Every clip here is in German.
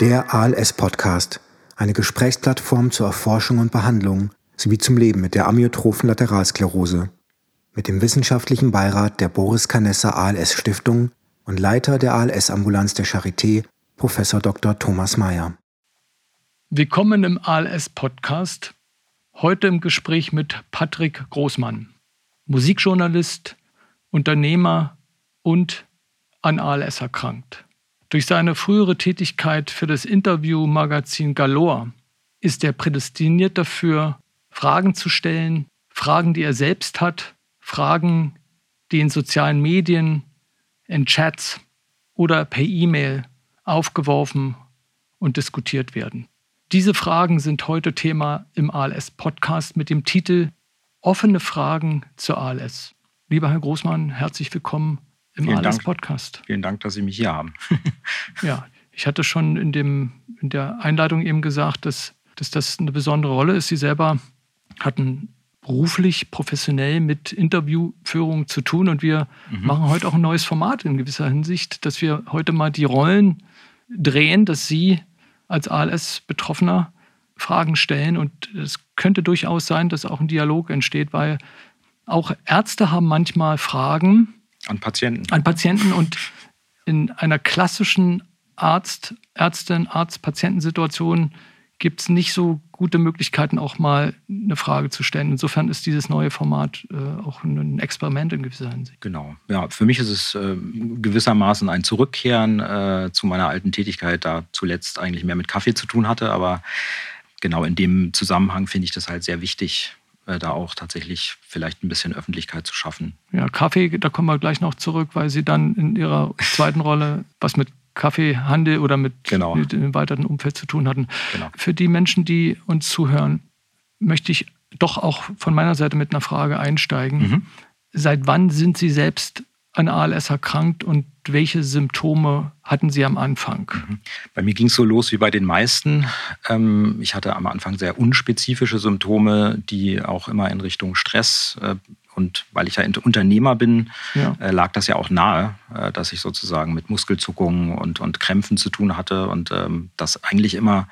Der ALS-Podcast, eine Gesprächsplattform zur Erforschung und Behandlung sowie zum Leben mit der amyotrophen Lateralsklerose. Mit dem wissenschaftlichen Beirat der Boris Canessa ALS Stiftung und Leiter der ALS-Ambulanz der Charité, Prof. Dr. Thomas Mayer. Willkommen im ALS-Podcast. Heute im Gespräch mit Patrick Großmann, Musikjournalist, Unternehmer und an ALS erkrankt. Durch seine frühere Tätigkeit für das Interview-Magazin Galore ist er prädestiniert dafür, Fragen zu stellen, Fragen, die er selbst hat, Fragen, die in sozialen Medien, in Chats oder per E-Mail aufgeworfen und diskutiert werden. Diese Fragen sind heute Thema im ALS-Podcast mit dem Titel Offene Fragen zur ALS. Lieber Herr Großmann, herzlich willkommen im ALS-Podcast. Vielen Dank, dass Sie mich hier haben. ja, ich hatte schon in, dem, in der Einleitung eben gesagt, dass, dass das eine besondere Rolle ist. Sie selber hatten beruflich, professionell mit Interviewführung zu tun und wir mhm. machen heute auch ein neues Format in gewisser Hinsicht, dass wir heute mal die Rollen drehen, dass Sie als ALS-Betroffener Fragen stellen und es könnte durchaus sein, dass auch ein Dialog entsteht, weil auch Ärzte haben manchmal Fragen, an Patienten. An Patienten und in einer klassischen Arzt, Ärztin, Arzt-Patientensituation gibt es nicht so gute Möglichkeiten, auch mal eine Frage zu stellen. Insofern ist dieses neue Format äh, auch ein Experiment in gewisser Hinsicht. Genau. Ja, für mich ist es äh, gewissermaßen ein Zurückkehren äh, zu meiner alten Tätigkeit, da zuletzt eigentlich mehr mit Kaffee zu tun hatte. Aber genau in dem Zusammenhang finde ich das halt sehr wichtig, da auch tatsächlich vielleicht ein bisschen Öffentlichkeit zu schaffen. Ja, Kaffee, da kommen wir gleich noch zurück, weil Sie dann in Ihrer zweiten Rolle was mit Kaffeehandel oder mit, genau. mit dem weiteren Umfeld zu tun hatten. Genau. Für die Menschen, die uns zuhören, möchte ich doch auch von meiner Seite mit einer Frage einsteigen. Mhm. Seit wann sind Sie selbst an ALS erkrankt und welche Symptome hatten Sie am Anfang? Mhm. Bei mir ging es so los wie bei den meisten. Ähm, ich hatte am Anfang sehr unspezifische Symptome, die auch immer in Richtung Stress äh, und weil ich ja Unternehmer bin, ja. Äh, lag das ja auch nahe, äh, dass ich sozusagen mit Muskelzuckungen und, und Krämpfen zu tun hatte und ähm, das eigentlich immer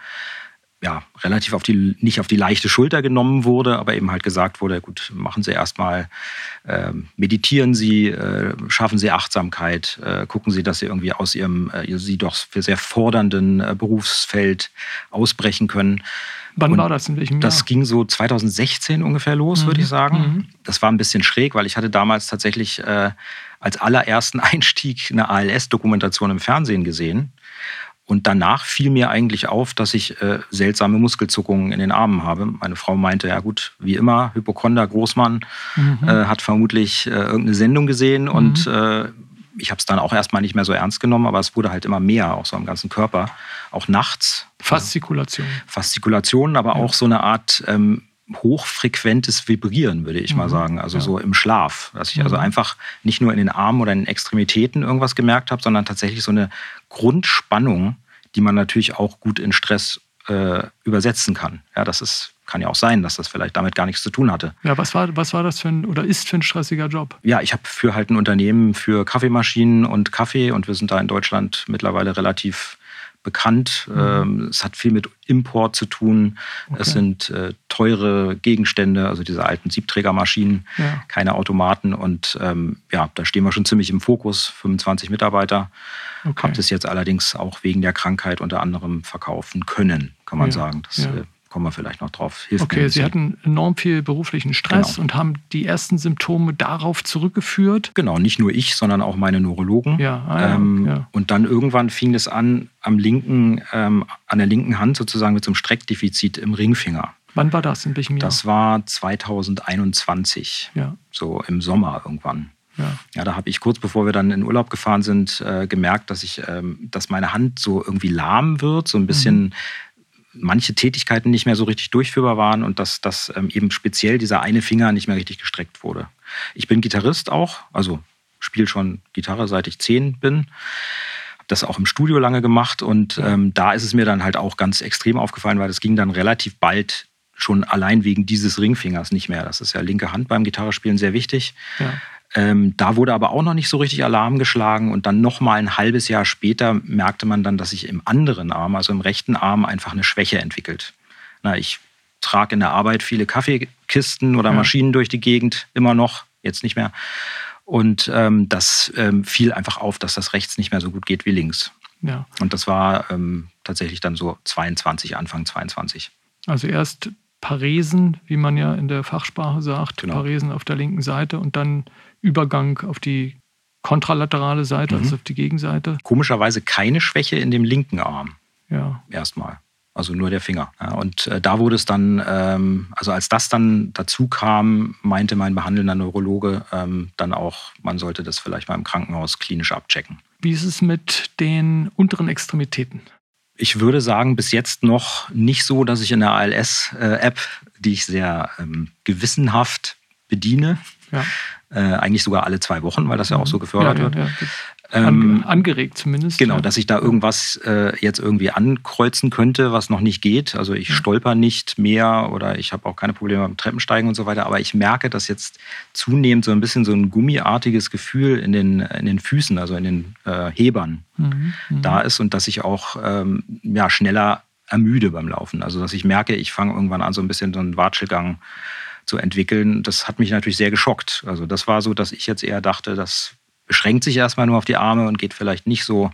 ja, relativ auf die, nicht auf die leichte Schulter genommen wurde, aber eben halt gesagt wurde, gut, machen Sie erstmal, äh, meditieren Sie, äh, schaffen Sie Achtsamkeit, äh, gucken Sie, dass Sie irgendwie aus Ihrem, äh, Sie doch für sehr fordernden äh, Berufsfeld ausbrechen können. Wann Und war das? In welchem Jahr? Das ging so 2016 ungefähr los, mhm. würde ich sagen. Mhm. Das war ein bisschen schräg, weil ich hatte damals tatsächlich äh, als allerersten Einstieg eine ALS-Dokumentation im Fernsehen gesehen. Und danach fiel mir eigentlich auf, dass ich äh, seltsame Muskelzuckungen in den Armen habe. Meine Frau meinte, ja gut, wie immer, Hypochonder Großmann mhm. äh, hat vermutlich äh, irgendeine Sendung gesehen mhm. und äh, ich habe es dann auch erstmal nicht mehr so ernst genommen, aber es wurde halt immer mehr, auch so am ganzen Körper, auch nachts. Faszikulation. Faszikulation, aber ja. auch so eine Art ähm, hochfrequentes Vibrieren, würde ich mhm. mal sagen. Also ja. so im Schlaf. Dass ich also mhm. einfach nicht nur in den Armen oder in den Extremitäten irgendwas gemerkt habe, sondern tatsächlich so eine Grundspannung, die man natürlich auch gut in Stress äh, übersetzen kann. Ja, das ist kann ja auch sein, dass das vielleicht damit gar nichts zu tun hatte. Ja, was war, was war das für ein oder ist für ein stressiger Job? Ja, ich habe für halt ein Unternehmen für Kaffeemaschinen und Kaffee und wir sind da in Deutschland mittlerweile relativ bekannt. Mhm. Ähm, es hat viel mit Import zu tun. Okay. Es sind äh, teure Gegenstände, also diese alten Siebträgermaschinen, ja. keine Automaten. Und ähm, ja, da stehen wir schon ziemlich im Fokus, 25 Mitarbeiter. Okay. Habe das jetzt allerdings auch wegen der Krankheit unter anderem verkaufen können, kann man ja. sagen. Das ja. äh, kommen wir vielleicht noch drauf. Hilft okay, Sie hatten enorm viel beruflichen Stress genau. und haben die ersten Symptome darauf zurückgeführt. Genau, nicht nur ich, sondern auch meine Neurologen. Ja, ah, ja, ähm, ja. Und dann irgendwann fing es an, am linken, ähm, an der linken Hand sozusagen mit so einem Streckdefizit im Ringfinger. Wann war das? In welchem Jahr? Das war 2021. Ja. So im Sommer irgendwann. Ja. ja, da habe ich kurz bevor wir dann in Urlaub gefahren sind, äh, gemerkt, dass ich, ähm, dass meine Hand so irgendwie lahm wird, so ein bisschen mhm manche Tätigkeiten nicht mehr so richtig durchführbar waren und dass, dass ähm, eben speziell dieser eine Finger nicht mehr richtig gestreckt wurde. Ich bin Gitarrist auch, also spiele schon Gitarre seit ich zehn bin. Habe das auch im Studio lange gemacht und ähm, da ist es mir dann halt auch ganz extrem aufgefallen, weil das ging dann relativ bald schon allein wegen dieses Ringfingers nicht mehr. Das ist ja linke Hand beim Gitarrespielen sehr wichtig. Ja. Ähm, da wurde aber auch noch nicht so richtig Alarm geschlagen und dann noch mal ein halbes Jahr später merkte man dann, dass sich im anderen Arm, also im rechten Arm, einfach eine Schwäche entwickelt. Na, ich trage in der Arbeit viele Kaffeekisten oder ja. Maschinen durch die Gegend, immer noch, jetzt nicht mehr. Und ähm, das ähm, fiel einfach auf, dass das rechts nicht mehr so gut geht wie links. Ja. Und das war ähm, tatsächlich dann so 22, Anfang 22. Also erst Paresen, wie man ja in der Fachsprache sagt, genau. Paresen auf der linken Seite und dann Übergang auf die kontralaterale Seite, mhm. also auf die Gegenseite. Komischerweise keine Schwäche in dem linken Arm. Ja. Erstmal. Also nur der Finger. Und äh, da wurde es dann, ähm, also als das dann dazu kam, meinte mein behandelnder Neurologe ähm, dann auch, man sollte das vielleicht mal im Krankenhaus klinisch abchecken. Wie ist es mit den unteren Extremitäten? Ich würde sagen, bis jetzt noch nicht so, dass ich in der ALS-App, äh, die ich sehr ähm, gewissenhaft bediene, ja. Äh, eigentlich sogar alle zwei Wochen, weil das ja auch so gefördert ja, ja, wird, ähm, angeregt zumindest. Genau, ja. dass ich da irgendwas äh, jetzt irgendwie ankreuzen könnte, was noch nicht geht. Also ich stolper nicht mehr oder ich habe auch keine Probleme beim Treppensteigen und so weiter. Aber ich merke, dass jetzt zunehmend so ein bisschen so ein gummiartiges Gefühl in den, in den Füßen, also in den äh, Hebern mhm, mhm. da ist und dass ich auch ähm, ja, schneller ermüde beim Laufen. Also dass ich merke, ich fange irgendwann an, so ein bisschen so einen Watschelgang zu entwickeln. Das hat mich natürlich sehr geschockt. Also das war so, dass ich jetzt eher dachte, dass beschränkt sich erstmal nur auf die Arme und geht vielleicht nicht so,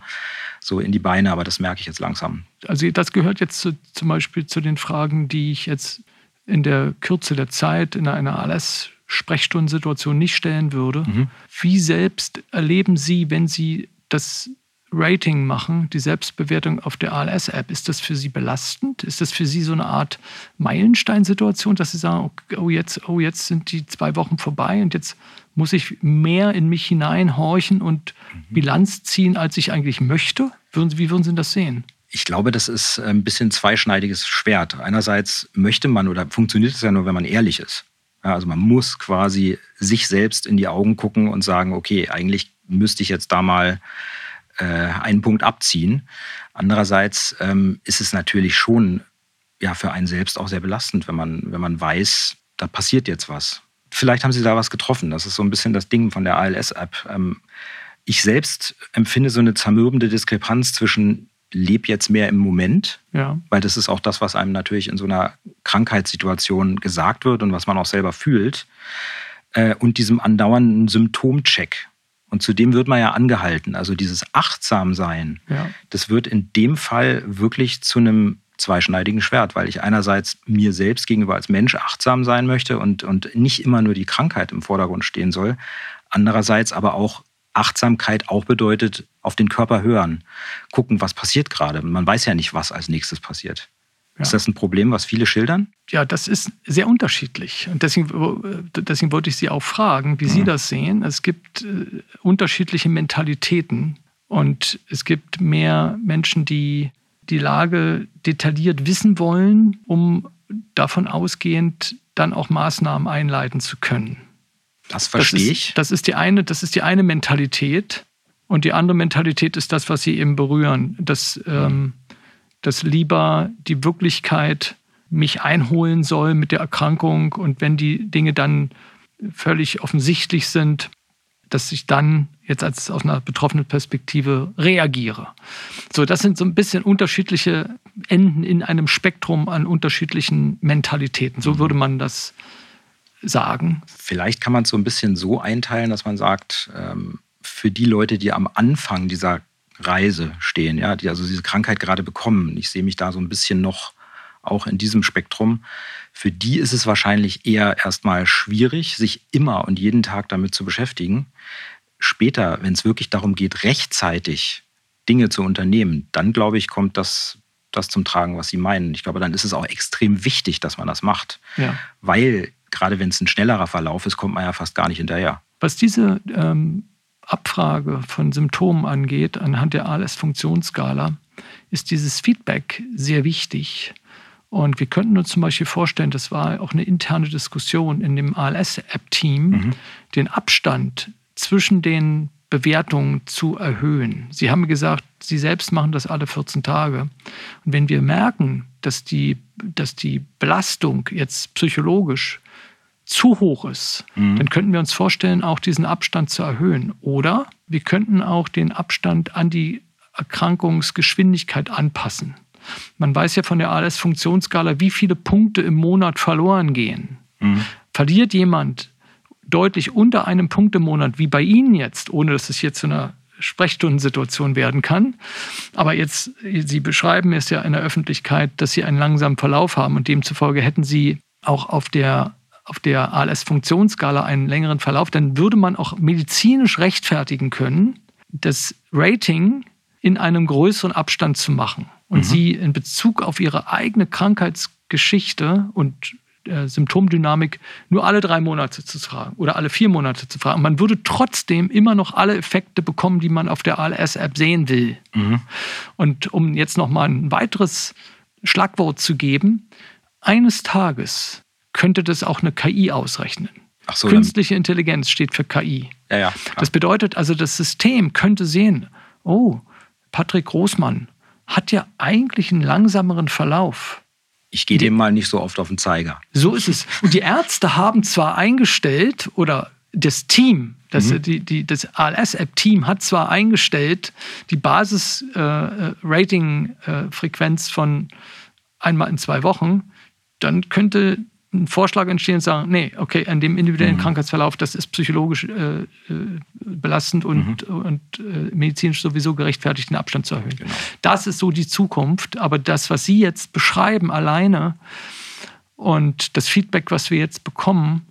so in die Beine, aber das merke ich jetzt langsam. Also das gehört jetzt zu, zum Beispiel zu den Fragen, die ich jetzt in der Kürze der Zeit in einer ALS-Sprechstundensituation nicht stellen würde. Mhm. Wie selbst erleben Sie, wenn Sie das Rating machen, die Selbstbewertung auf der ALS-App, ist das für Sie belastend? Ist das für Sie so eine Art Meilensteinsituation, dass Sie sagen, oh jetzt, oh jetzt sind die zwei Wochen vorbei und jetzt muss ich mehr in mich hineinhorchen und mhm. Bilanz ziehen, als ich eigentlich möchte? Wie würden Sie das sehen? Ich glaube, das ist ein bisschen zweischneidiges Schwert. Einerseits möchte man oder funktioniert es ja nur, wenn man ehrlich ist. Also man muss quasi sich selbst in die Augen gucken und sagen, okay, eigentlich müsste ich jetzt da mal äh, einen Punkt abziehen. Andererseits ähm, ist es natürlich schon ja, für einen selbst auch sehr belastend, wenn man, wenn man weiß, da passiert jetzt was. Vielleicht haben Sie da was getroffen. Das ist so ein bisschen das Ding von der ALS-App. Ähm, ich selbst empfinde so eine zermürbende Diskrepanz zwischen leb jetzt mehr im Moment, ja. weil das ist auch das, was einem natürlich in so einer Krankheitssituation gesagt wird und was man auch selber fühlt, äh, und diesem andauernden Symptomcheck. Und zudem wird man ja angehalten. Also dieses Achtsamsein, ja. das wird in dem Fall wirklich zu einem zweischneidigen Schwert, weil ich einerseits mir selbst gegenüber als Mensch achtsam sein möchte und, und nicht immer nur die Krankheit im Vordergrund stehen soll. Andererseits aber auch Achtsamkeit auch bedeutet, auf den Körper hören, gucken, was passiert gerade. Man weiß ja nicht, was als nächstes passiert. Ja. Ist das ein Problem, was viele schildern? Ja, das ist sehr unterschiedlich. Und deswegen, deswegen wollte ich Sie auch fragen, wie mhm. Sie das sehen. Es gibt äh, unterschiedliche Mentalitäten und es gibt mehr Menschen, die die Lage detailliert wissen wollen, um davon ausgehend dann auch Maßnahmen einleiten zu können. Das verstehe das ist, ich. Das ist die eine, das ist die eine Mentalität. Und die andere Mentalität ist das, was Sie eben berühren. Dass, ähm, dass lieber die Wirklichkeit mich einholen soll mit der Erkrankung und wenn die Dinge dann völlig offensichtlich sind, dass ich dann jetzt als aus einer betroffenen Perspektive reagiere. So, das sind so ein bisschen unterschiedliche Enden in einem Spektrum an unterschiedlichen Mentalitäten. So mhm. würde man das sagen. Vielleicht kann man es so ein bisschen so einteilen, dass man sagt, ähm, für die Leute, die am Anfang dieser Reise stehen, ja, die also diese Krankheit gerade bekommen, ich sehe mich da so ein bisschen noch auch in diesem Spektrum, für die ist es wahrscheinlich eher erstmal schwierig, sich immer und jeden Tag damit zu beschäftigen. Später, wenn es wirklich darum geht, rechtzeitig Dinge zu unternehmen, dann glaube ich, kommt das, das zum Tragen, was Sie meinen. Ich glaube, dann ist es auch extrem wichtig, dass man das macht. Ja. Weil, gerade wenn es ein schnellerer Verlauf ist, kommt man ja fast gar nicht hinterher. Was diese ähm, Abfrage von Symptomen angeht, anhand der ALS-Funktionsskala, ist dieses Feedback sehr wichtig. Und wir könnten uns zum Beispiel vorstellen, das war auch eine interne Diskussion in dem ALS-App-Team, mhm. den Abstand zwischen den Bewertungen zu erhöhen. Sie haben gesagt, Sie selbst machen das alle 14 Tage. Und wenn wir merken, dass die, dass die Belastung jetzt psychologisch zu hoch ist, mhm. dann könnten wir uns vorstellen, auch diesen Abstand zu erhöhen. Oder wir könnten auch den Abstand an die Erkrankungsgeschwindigkeit anpassen. Man weiß ja von der ALS-Funktionsskala, wie viele Punkte im Monat verloren gehen. Mhm. Verliert jemand deutlich unter einem Punkt im Monat, wie bei Ihnen jetzt, ohne dass es hier zu einer Sprechstundensituation werden kann. Aber jetzt, Sie beschreiben es ja in der Öffentlichkeit, dass Sie einen langsamen Verlauf haben und demzufolge hätten Sie auch auf der auf der ALS-Funktionsskala einen längeren Verlauf, dann würde man auch medizinisch rechtfertigen können, das Rating in einem größeren Abstand zu machen und mhm. sie in Bezug auf ihre eigene Krankheitsgeschichte und äh, Symptomdynamik nur alle drei Monate zu fragen oder alle vier Monate zu fragen. Man würde trotzdem immer noch alle Effekte bekommen, die man auf der ALS-App sehen will. Mhm. Und um jetzt noch mal ein weiteres Schlagwort zu geben, eines Tages könnte das auch eine KI ausrechnen. So, Künstliche Intelligenz steht für KI. Ja, ja, das bedeutet also, das System könnte sehen, oh, Patrick Großmann hat ja eigentlich einen langsameren Verlauf. Ich gehe dem mal nicht so oft auf den Zeiger. So ist es. Und die Ärzte haben zwar eingestellt oder das Team, das, mhm. die, die, das ALS-App-Team hat zwar eingestellt, die Basis-Rating-Frequenz äh, äh, von einmal in zwei Wochen, dann könnte ein Vorschlag entstehen und sagen, nee, okay, an dem individuellen mhm. Krankheitsverlauf, das ist psychologisch äh, äh belastend und, mhm. und äh, medizinisch sowieso gerechtfertigt, den Abstand zu erhöhen. Genau. Das ist so die Zukunft. Aber das, was Sie jetzt beschreiben, alleine und das Feedback, was wir jetzt bekommen,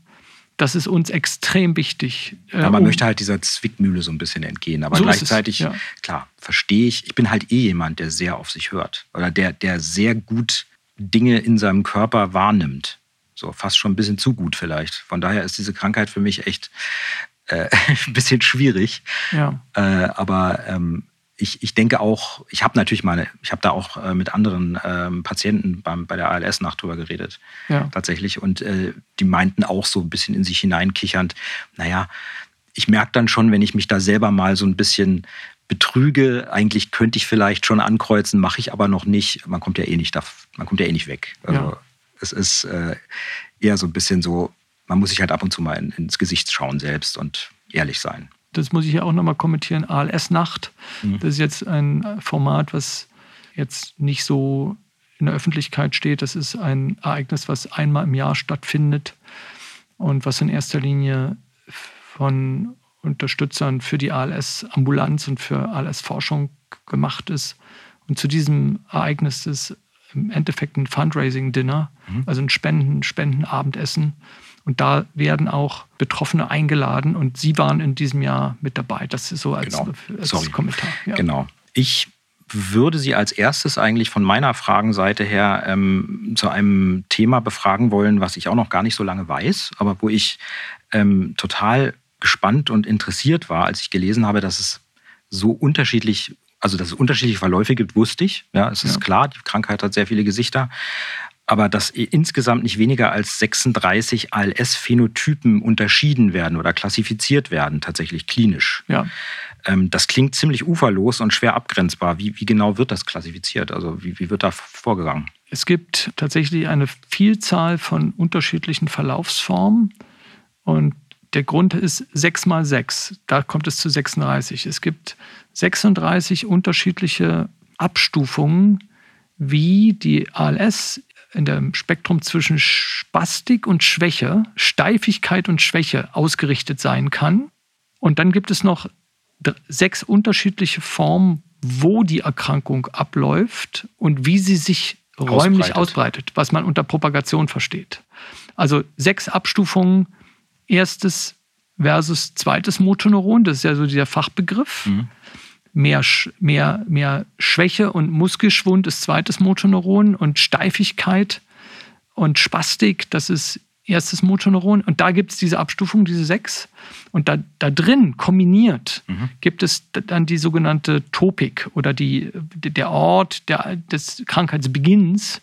das ist uns extrem wichtig. Ja, man um möchte halt dieser Zwickmühle so ein bisschen entgehen. Aber so gleichzeitig, ja. klar, verstehe ich, ich bin halt eh jemand, der sehr auf sich hört. Oder der, der sehr gut Dinge in seinem Körper wahrnimmt. So fast schon ein bisschen zu gut vielleicht. Von daher ist diese Krankheit für mich echt äh, ein bisschen schwierig. Ja. Äh, aber ähm, ich, ich denke auch, ich habe natürlich meine, ich habe da auch äh, mit anderen ähm, Patienten beim, bei der ALS-Nacht drüber geredet. Ja. Tatsächlich. Und äh, die meinten auch so ein bisschen in sich hineinkichernd, naja, ich merke dann schon, wenn ich mich da selber mal so ein bisschen betrüge, eigentlich könnte ich vielleicht schon ankreuzen, mache ich aber noch nicht. Man kommt ja eh nicht da, man kommt ja eh nicht weg. Also, ja es ist äh, eher so ein bisschen so, man muss sich halt ab und zu mal in, ins Gesicht schauen selbst und ehrlich sein. Das muss ich ja auch nochmal kommentieren. ALS-Nacht, mhm. das ist jetzt ein Format, was jetzt nicht so in der Öffentlichkeit steht. Das ist ein Ereignis, was einmal im Jahr stattfindet und was in erster Linie von Unterstützern für die ALS-Ambulanz und für ALS-Forschung gemacht ist. Und zu diesem Ereignis ist im Endeffekt ein Fundraising-Dinner, mhm. also ein Spenden, Spendenabendessen. Und da werden auch Betroffene eingeladen und Sie waren in diesem Jahr mit dabei. Das ist so als, genau. als Kommentar. Ja. Genau. Ich würde Sie als erstes eigentlich von meiner Fragenseite her ähm, zu einem Thema befragen wollen, was ich auch noch gar nicht so lange weiß, aber wo ich ähm, total gespannt und interessiert war, als ich gelesen habe, dass es so unterschiedlich also dass es unterschiedliche Verläufe gibt, wusste ich. Ja, es ist ja. klar, die Krankheit hat sehr viele Gesichter. Aber dass insgesamt nicht weniger als 36 ALS-Phänotypen unterschieden werden oder klassifiziert werden, tatsächlich klinisch. Ja. Ähm, das klingt ziemlich uferlos und schwer abgrenzbar. Wie, wie genau wird das klassifiziert? Also wie, wie wird da vorgegangen? Es gibt tatsächlich eine Vielzahl von unterschiedlichen Verlaufsformen. Und der Grund ist 6 mal 6. Da kommt es zu 36. Es gibt 36 unterschiedliche Abstufungen, wie die ALS in dem Spektrum zwischen Spastik und Schwäche, Steifigkeit und Schwäche ausgerichtet sein kann. Und dann gibt es noch sechs unterschiedliche Formen, wo die Erkrankung abläuft und wie sie sich räumlich ausbreitet, ausbreitet was man unter Propagation versteht. Also sechs Abstufungen. Erstes versus zweites Motoneuron, das ist ja so dieser Fachbegriff. Mhm mehr, mehr, mehr Schwäche und Muskelschwund ist zweites Motoneuron und Steifigkeit und Spastik, das ist erstes Motoneuron. Und da gibt es diese Abstufung, diese sechs. Und da, da drin kombiniert mhm. gibt es dann die sogenannte Topik oder die, der Ort der, des Krankheitsbeginns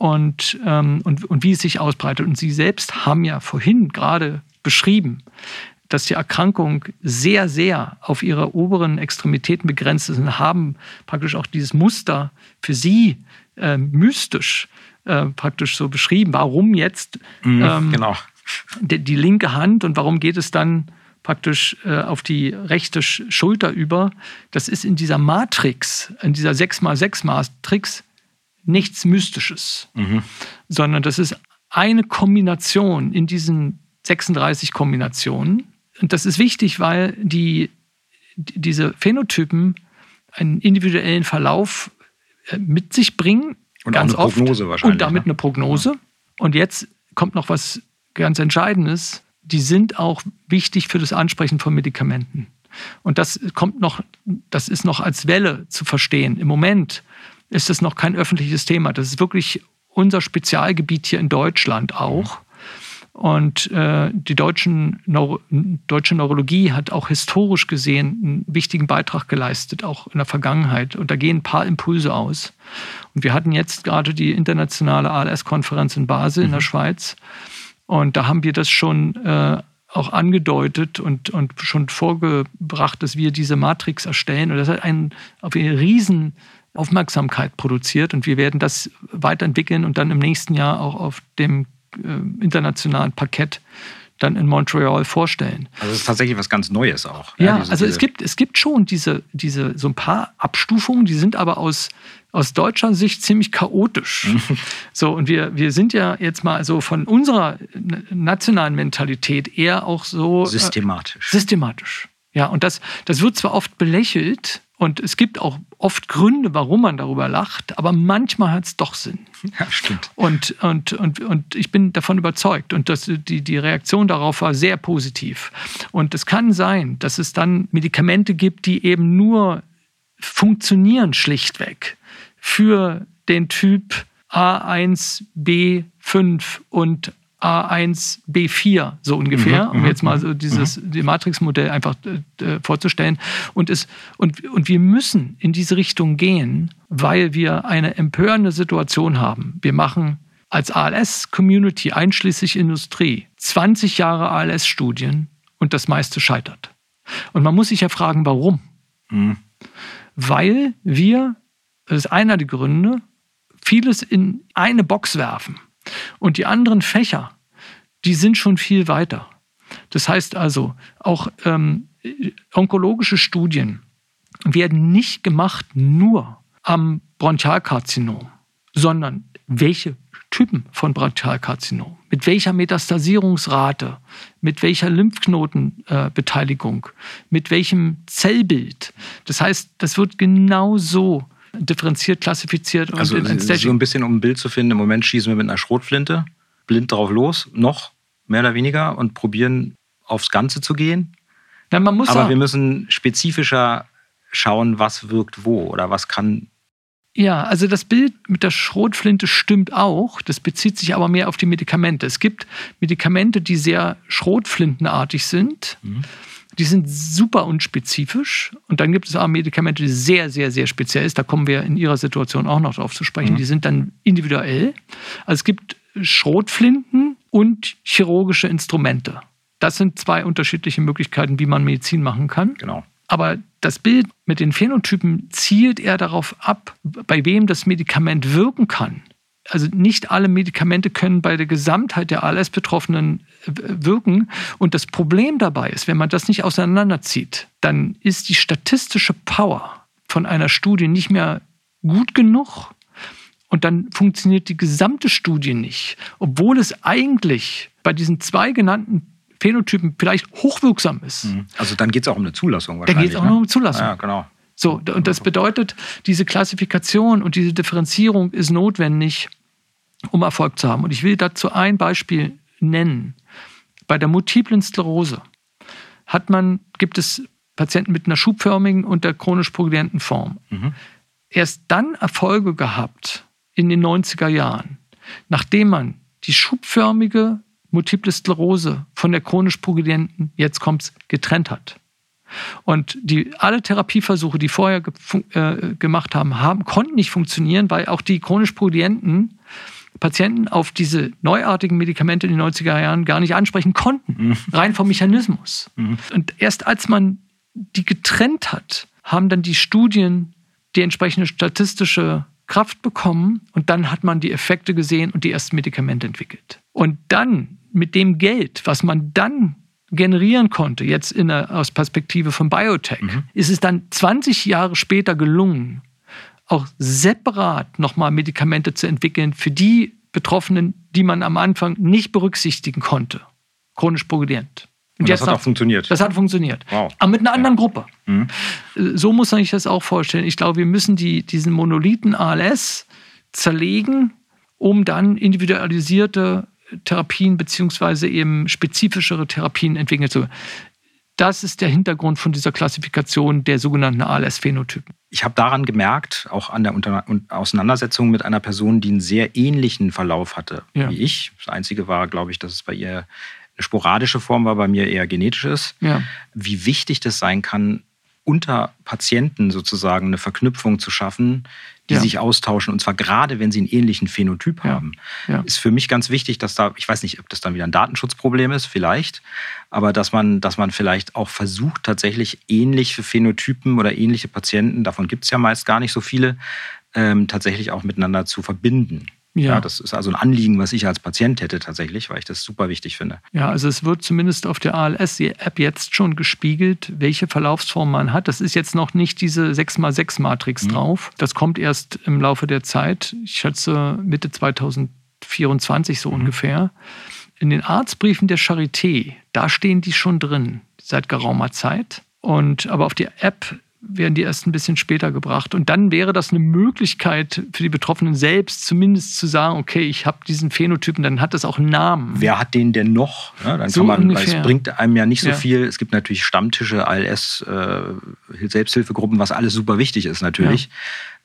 und, ähm, und, und wie es sich ausbreitet. Und Sie selbst haben ja vorhin gerade beschrieben, dass die Erkrankung sehr, sehr auf ihre oberen Extremitäten begrenzt ist und haben praktisch auch dieses Muster für sie äh, mystisch äh, praktisch so beschrieben. Warum jetzt mhm, ähm, genau. die, die linke Hand und warum geht es dann praktisch äh, auf die rechte Schulter über. Das ist in dieser Matrix, in dieser 6x6-Matrix nichts Mystisches, mhm. sondern das ist eine Kombination in diesen 36 Kombinationen. Und das ist wichtig, weil die, diese Phänotypen einen individuellen Verlauf äh, mit sich bringen. Und ganz eine Prognose oft. wahrscheinlich. Und damit ne? eine Prognose. Und jetzt kommt noch was ganz Entscheidendes. Die sind auch wichtig für das Ansprechen von Medikamenten. Und das kommt noch, das ist noch als Welle zu verstehen. Im Moment ist es noch kein öffentliches Thema. Das ist wirklich unser Spezialgebiet hier in Deutschland auch. Und äh, die Neuro deutsche Neurologie hat auch historisch gesehen einen wichtigen Beitrag geleistet, auch in der Vergangenheit. Und da gehen ein paar Impulse aus. Und wir hatten jetzt gerade die internationale ALS-Konferenz in Basel mhm. in der mhm. Schweiz. Und da haben wir das schon äh, auch angedeutet und, und schon vorgebracht, dass wir diese Matrix erstellen. Und das hat einen, auf eine riesen Aufmerksamkeit produziert. Und wir werden das weiterentwickeln und dann im nächsten Jahr auch auf dem äh, internationalen Parkett dann in Montreal vorstellen. Also es ist tatsächlich was ganz Neues auch. Ja, ja diese, also es gibt, es gibt schon diese, diese, so ein paar Abstufungen, die sind aber aus, aus deutscher Sicht ziemlich chaotisch. so, und wir, wir sind ja jetzt mal so von unserer nationalen Mentalität eher auch so. Systematisch. Äh, systematisch. Ja, und das, das wird zwar oft belächelt, und es gibt auch oft Gründe, warum man darüber lacht, aber manchmal hat es doch Sinn. Ja, stimmt. Und, und, und, und ich bin davon überzeugt und das, die, die Reaktion darauf war sehr positiv. Und es kann sein, dass es dann Medikamente gibt, die eben nur funktionieren schlichtweg für den Typ A1B5 und A1B4, so ungefähr, mhm, um jetzt mal so mhm, dieses mhm. die Matrix-Modell einfach äh, vorzustellen. Und, es, und, und wir müssen in diese Richtung gehen, weil wir eine empörende Situation haben. Wir machen als ALS-Community, einschließlich Industrie, 20 Jahre ALS-Studien und das meiste scheitert. Und man muss sich ja fragen, warum? Mhm. Weil wir, das ist einer der Gründe, vieles in eine Box werfen. Und die anderen Fächer, die sind schon viel weiter. Das heißt also, auch ähm, onkologische Studien werden nicht gemacht nur am Bronchialkarzinom, sondern welche Typen von Bronchialkarzinom, mit welcher Metastasierungsrate, mit welcher Lymphknotenbeteiligung, äh, mit welchem Zellbild. Das heißt, das wird genau so differenziert klassifiziert. also ein so ein bisschen, um ein Bild zu finden, im Moment schießen wir mit einer Schrotflinte blind drauf los, noch mehr oder weniger, und probieren aufs Ganze zu gehen. Na, man muss Aber wir müssen spezifischer schauen, was wirkt wo oder was kann ja, also das Bild mit der Schrotflinte stimmt auch. Das bezieht sich aber mehr auf die Medikamente. Es gibt Medikamente, die sehr schrotflintenartig sind. Mhm. Die sind super unspezifisch. Und dann gibt es auch Medikamente, die sehr, sehr, sehr speziell sind. Da kommen wir in Ihrer Situation auch noch drauf zu sprechen. Mhm. Die sind dann individuell. Also es gibt Schrotflinten und chirurgische Instrumente. Das sind zwei unterschiedliche Möglichkeiten, wie man Medizin machen kann. Genau. Aber das Bild mit den Phänotypen zielt eher darauf ab, bei wem das Medikament wirken kann also nicht alle Medikamente können bei der Gesamtheit der ALS-Betroffenen wirken. Und das Problem dabei ist, wenn man das nicht auseinanderzieht, dann ist die statistische Power von einer Studie nicht mehr gut genug. Und dann funktioniert die gesamte Studie nicht, obwohl es eigentlich bei diesen zwei genannten Phänotypen vielleicht hochwirksam ist. Mhm. Also dann geht es auch um eine Zulassung wahrscheinlich. Dann geht es auch ne? um Zulassung. Ja, genau. So, und das bedeutet, diese Klassifikation und diese Differenzierung ist notwendig, um Erfolg zu haben. Und ich will dazu ein Beispiel nennen. Bei der multiplen Sklerose hat man, gibt es Patienten mit einer schubförmigen und der chronisch progredienten Form. Mhm. Erst dann Erfolge gehabt in den 90er Jahren, nachdem man die schubförmige multiple Sklerose von der chronisch progredienten, jetzt kommt's, getrennt hat. Und die, alle Therapieversuche, die vorher ge äh, gemacht haben, haben, konnten nicht funktionieren, weil auch die chronisch Progredienten Patienten auf diese neuartigen Medikamente in den 90er Jahren gar nicht ansprechen konnten, mhm. rein vom Mechanismus. Mhm. Und erst als man die getrennt hat, haben dann die Studien die entsprechende statistische Kraft bekommen und dann hat man die Effekte gesehen und die ersten Medikamente entwickelt. Und dann mit dem Geld, was man dann generieren konnte, jetzt in der, aus Perspektive von Biotech, mhm. ist es dann 20 Jahre später gelungen, auch separat nochmal Medikamente zu entwickeln für die Betroffenen, die man am Anfang nicht berücksichtigen konnte. Chronisch progredient. Und, Und das hat auch funktioniert. Das hat funktioniert. Wow. Aber mit einer anderen ja. Gruppe. Mhm. So muss man sich das auch vorstellen. Ich glaube, wir müssen die, diesen Monolithen ALS zerlegen, um dann individualisierte Therapien beziehungsweise eben spezifischere Therapien entwickeln zu können. Das ist der Hintergrund von dieser Klassifikation der sogenannten ALS-Phänotypen. Ich habe daran gemerkt, auch an der Auseinandersetzung mit einer Person, die einen sehr ähnlichen Verlauf hatte ja. wie ich. Das Einzige war, glaube ich, dass es bei ihr eine sporadische Form war, bei mir eher genetisches. Ja. Wie wichtig das sein kann, unter Patienten sozusagen eine Verknüpfung zu schaffen, die ja. sich austauschen. Und zwar gerade, wenn sie einen ähnlichen Phänotyp ja. haben. Ja. Ist für mich ganz wichtig, dass da, ich weiß nicht, ob das dann wieder ein Datenschutzproblem ist, vielleicht, aber dass man, dass man vielleicht auch versucht, tatsächlich ähnliche Phänotypen oder ähnliche Patienten, davon gibt es ja meist gar nicht so viele, ähm, tatsächlich auch miteinander zu verbinden. Ja. ja. das ist also ein Anliegen, was ich als Patient hätte tatsächlich, weil ich das super wichtig finde. Ja, also es wird zumindest auf der ALS-App jetzt schon gespiegelt, welche Verlaufsform man hat. Das ist jetzt noch nicht diese 6x6-Matrix mhm. drauf. Das kommt erst im Laufe der Zeit. Ich schätze Mitte 2024 so mhm. ungefähr. In den Arztbriefen der Charité, da stehen die schon drin, seit geraumer Zeit. Und aber auf der App werden die erst ein bisschen später gebracht. Und dann wäre das eine Möglichkeit für die Betroffenen selbst, zumindest zu sagen, okay, ich habe diesen Phänotypen, dann hat das auch einen Namen. Wer hat den denn noch? Ja, dann so kann man, weil es bringt einem ja nicht so ja. viel. Es gibt natürlich Stammtische, ALS, äh, Selbsthilfegruppen, was alles super wichtig ist natürlich.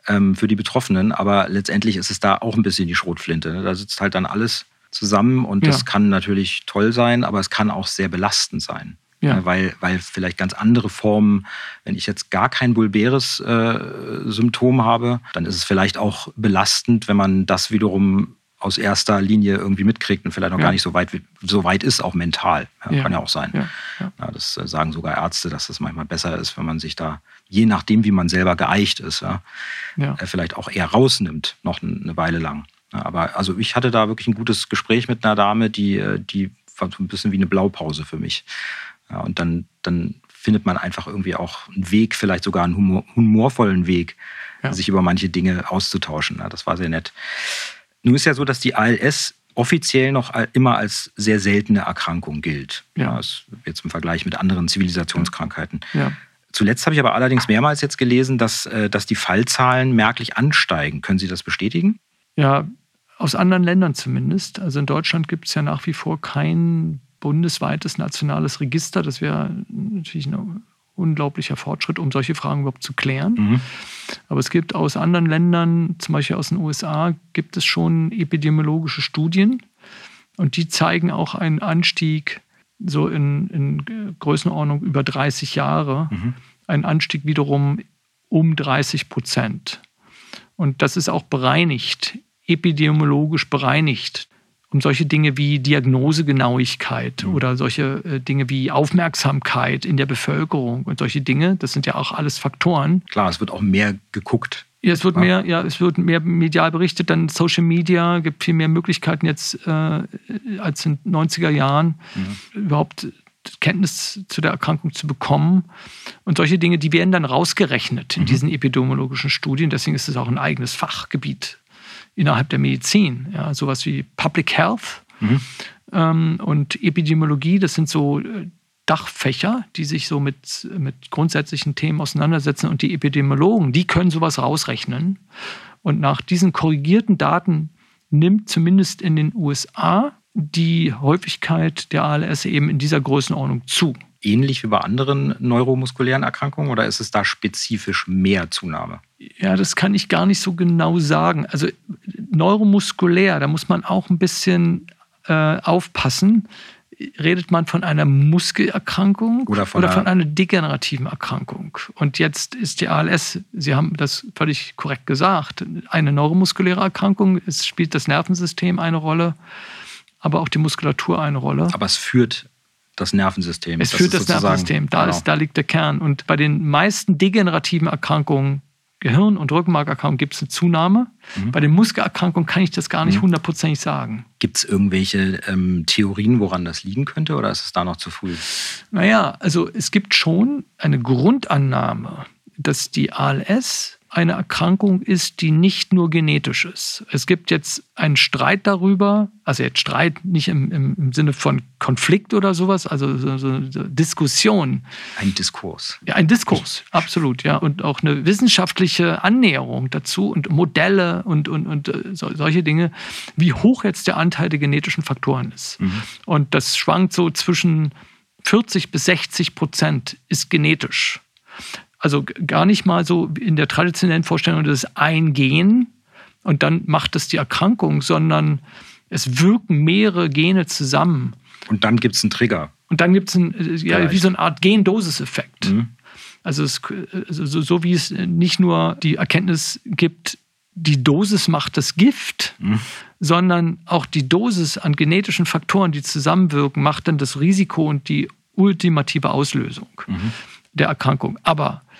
Ja. Ähm, für die Betroffenen, aber letztendlich ist es da auch ein bisschen die Schrotflinte. Ne? Da sitzt halt dann alles zusammen und das kann natürlich toll sein, aber es kann auch sehr belastend sein. Ja. Äh, weil, weil vielleicht ganz andere Formen, wenn ich jetzt gar kein bulbäres äh, Symptom habe, dann ist es vielleicht auch belastend, wenn man das wiederum aus erster Linie irgendwie mitkriegt und vielleicht noch ja. gar nicht so weit, so weit ist, auch mental. Ja. Kann ja auch sein. Das äh, sagen sogar Ärzte, dass es manchmal besser ist, wenn man sich da, je nachdem, wie man selber geeicht ist, äh, vielleicht auch eher rausnimmt, noch eine Weile lang. Aber also ich hatte da wirklich ein gutes Gespräch mit einer Dame, die, äh, die war so ein bisschen wie eine Blaupause für mich. Ja, und dann, dann findet man einfach irgendwie auch einen Weg, vielleicht sogar einen humor, humorvollen Weg, ja. sich über manche Dinge auszutauschen. Ja, das war sehr nett. Nun ist ja so, dass die ALS offiziell noch immer als sehr seltene Erkrankung gilt. Ja. jetzt im Vergleich mit anderen Zivilisationskrankheiten. Ja. Zuletzt habe ich aber allerdings mehrmals jetzt gelesen, dass, äh, dass die Fallzahlen merklich ansteigen. Können Sie das bestätigen? Ja, aus anderen Ländern zumindest. Also in Deutschland gibt es ja nach wie vor kein bundesweites nationales Register. Das wäre natürlich ein unglaublicher Fortschritt, um solche Fragen überhaupt zu klären. Mhm. Aber es gibt aus anderen Ländern, zum Beispiel aus den USA, gibt es schon epidemiologische Studien und die zeigen auch einen Anstieg so in, in Größenordnung über 30 Jahre, mhm. einen Anstieg wiederum um 30 Prozent. Und das ist auch bereinigt, epidemiologisch bereinigt um solche Dinge wie Diagnosegenauigkeit mhm. oder solche äh, Dinge wie Aufmerksamkeit in der Bevölkerung und solche Dinge. Das sind ja auch alles Faktoren. Klar, es wird auch mehr geguckt. Ja, es wird mehr, ja, es wird mehr medial berichtet, dann Social Media gibt viel mehr Möglichkeiten jetzt äh, als in den 90er Jahren mhm. überhaupt Kenntnis zu der Erkrankung zu bekommen. Und solche Dinge, die werden dann rausgerechnet in mhm. diesen epidemiologischen Studien. Deswegen ist es auch ein eigenes Fachgebiet innerhalb der Medizin. Ja, sowas wie Public Health mhm. ähm, und Epidemiologie, das sind so äh, Dachfächer, die sich so mit, mit grundsätzlichen Themen auseinandersetzen. Und die Epidemiologen, die können sowas rausrechnen. Und nach diesen korrigierten Daten nimmt zumindest in den USA die Häufigkeit der ALS eben in dieser Größenordnung zu. Ähnlich wie bei anderen neuromuskulären Erkrankungen oder ist es da spezifisch mehr Zunahme? Ja, das kann ich gar nicht so genau sagen. Also neuromuskulär, da muss man auch ein bisschen äh, aufpassen. Redet man von einer Muskelerkrankung oder von, oder von einer degenerativen Erkrankung? Und jetzt ist die ALS, Sie haben das völlig korrekt gesagt, eine neuromuskuläre Erkrankung. Es spielt das Nervensystem eine Rolle, aber auch die Muskulatur eine Rolle. Aber es führt das Nervensystem. Es das führt das Nervensystem. Da, genau. ist, da liegt der Kern. Und bei den meisten degenerativen Erkrankungen Gehirn- und Rückenmarkerkrankungen gibt es eine Zunahme. Mhm. Bei den Muskelerkrankungen kann ich das gar nicht mhm. hundertprozentig sagen. Gibt es irgendwelche ähm, Theorien, woran das liegen könnte oder ist es da noch zu früh? Naja, also es gibt schon eine Grundannahme, dass die ALS eine Erkrankung ist, die nicht nur genetisch ist. Es gibt jetzt einen Streit darüber, also jetzt Streit nicht im, im, im Sinne von Konflikt oder sowas, also so, so, Diskussion. Ein Diskurs. Ja, ein Diskurs, absolut, ja. Und auch eine wissenschaftliche Annäherung dazu und Modelle und, und, und äh, so, solche Dinge, wie hoch jetzt der Anteil der genetischen Faktoren ist. Mhm. Und das schwankt so zwischen 40 bis 60 Prozent ist genetisch. Also gar nicht mal so in der traditionellen Vorstellung, das ist ein Gen und dann macht es die Erkrankung, sondern es wirken mehrere Gene zusammen. Und dann gibt es einen Trigger. Und dann gibt es ja, wie so eine Art Gendosiseffekt. Mhm. Also, es, also so, so, wie es nicht nur die Erkenntnis gibt, die Dosis macht das Gift, mhm. sondern auch die Dosis an genetischen Faktoren, die zusammenwirken, macht dann das Risiko und die ultimative Auslösung mhm. der Erkrankung. Aber äh,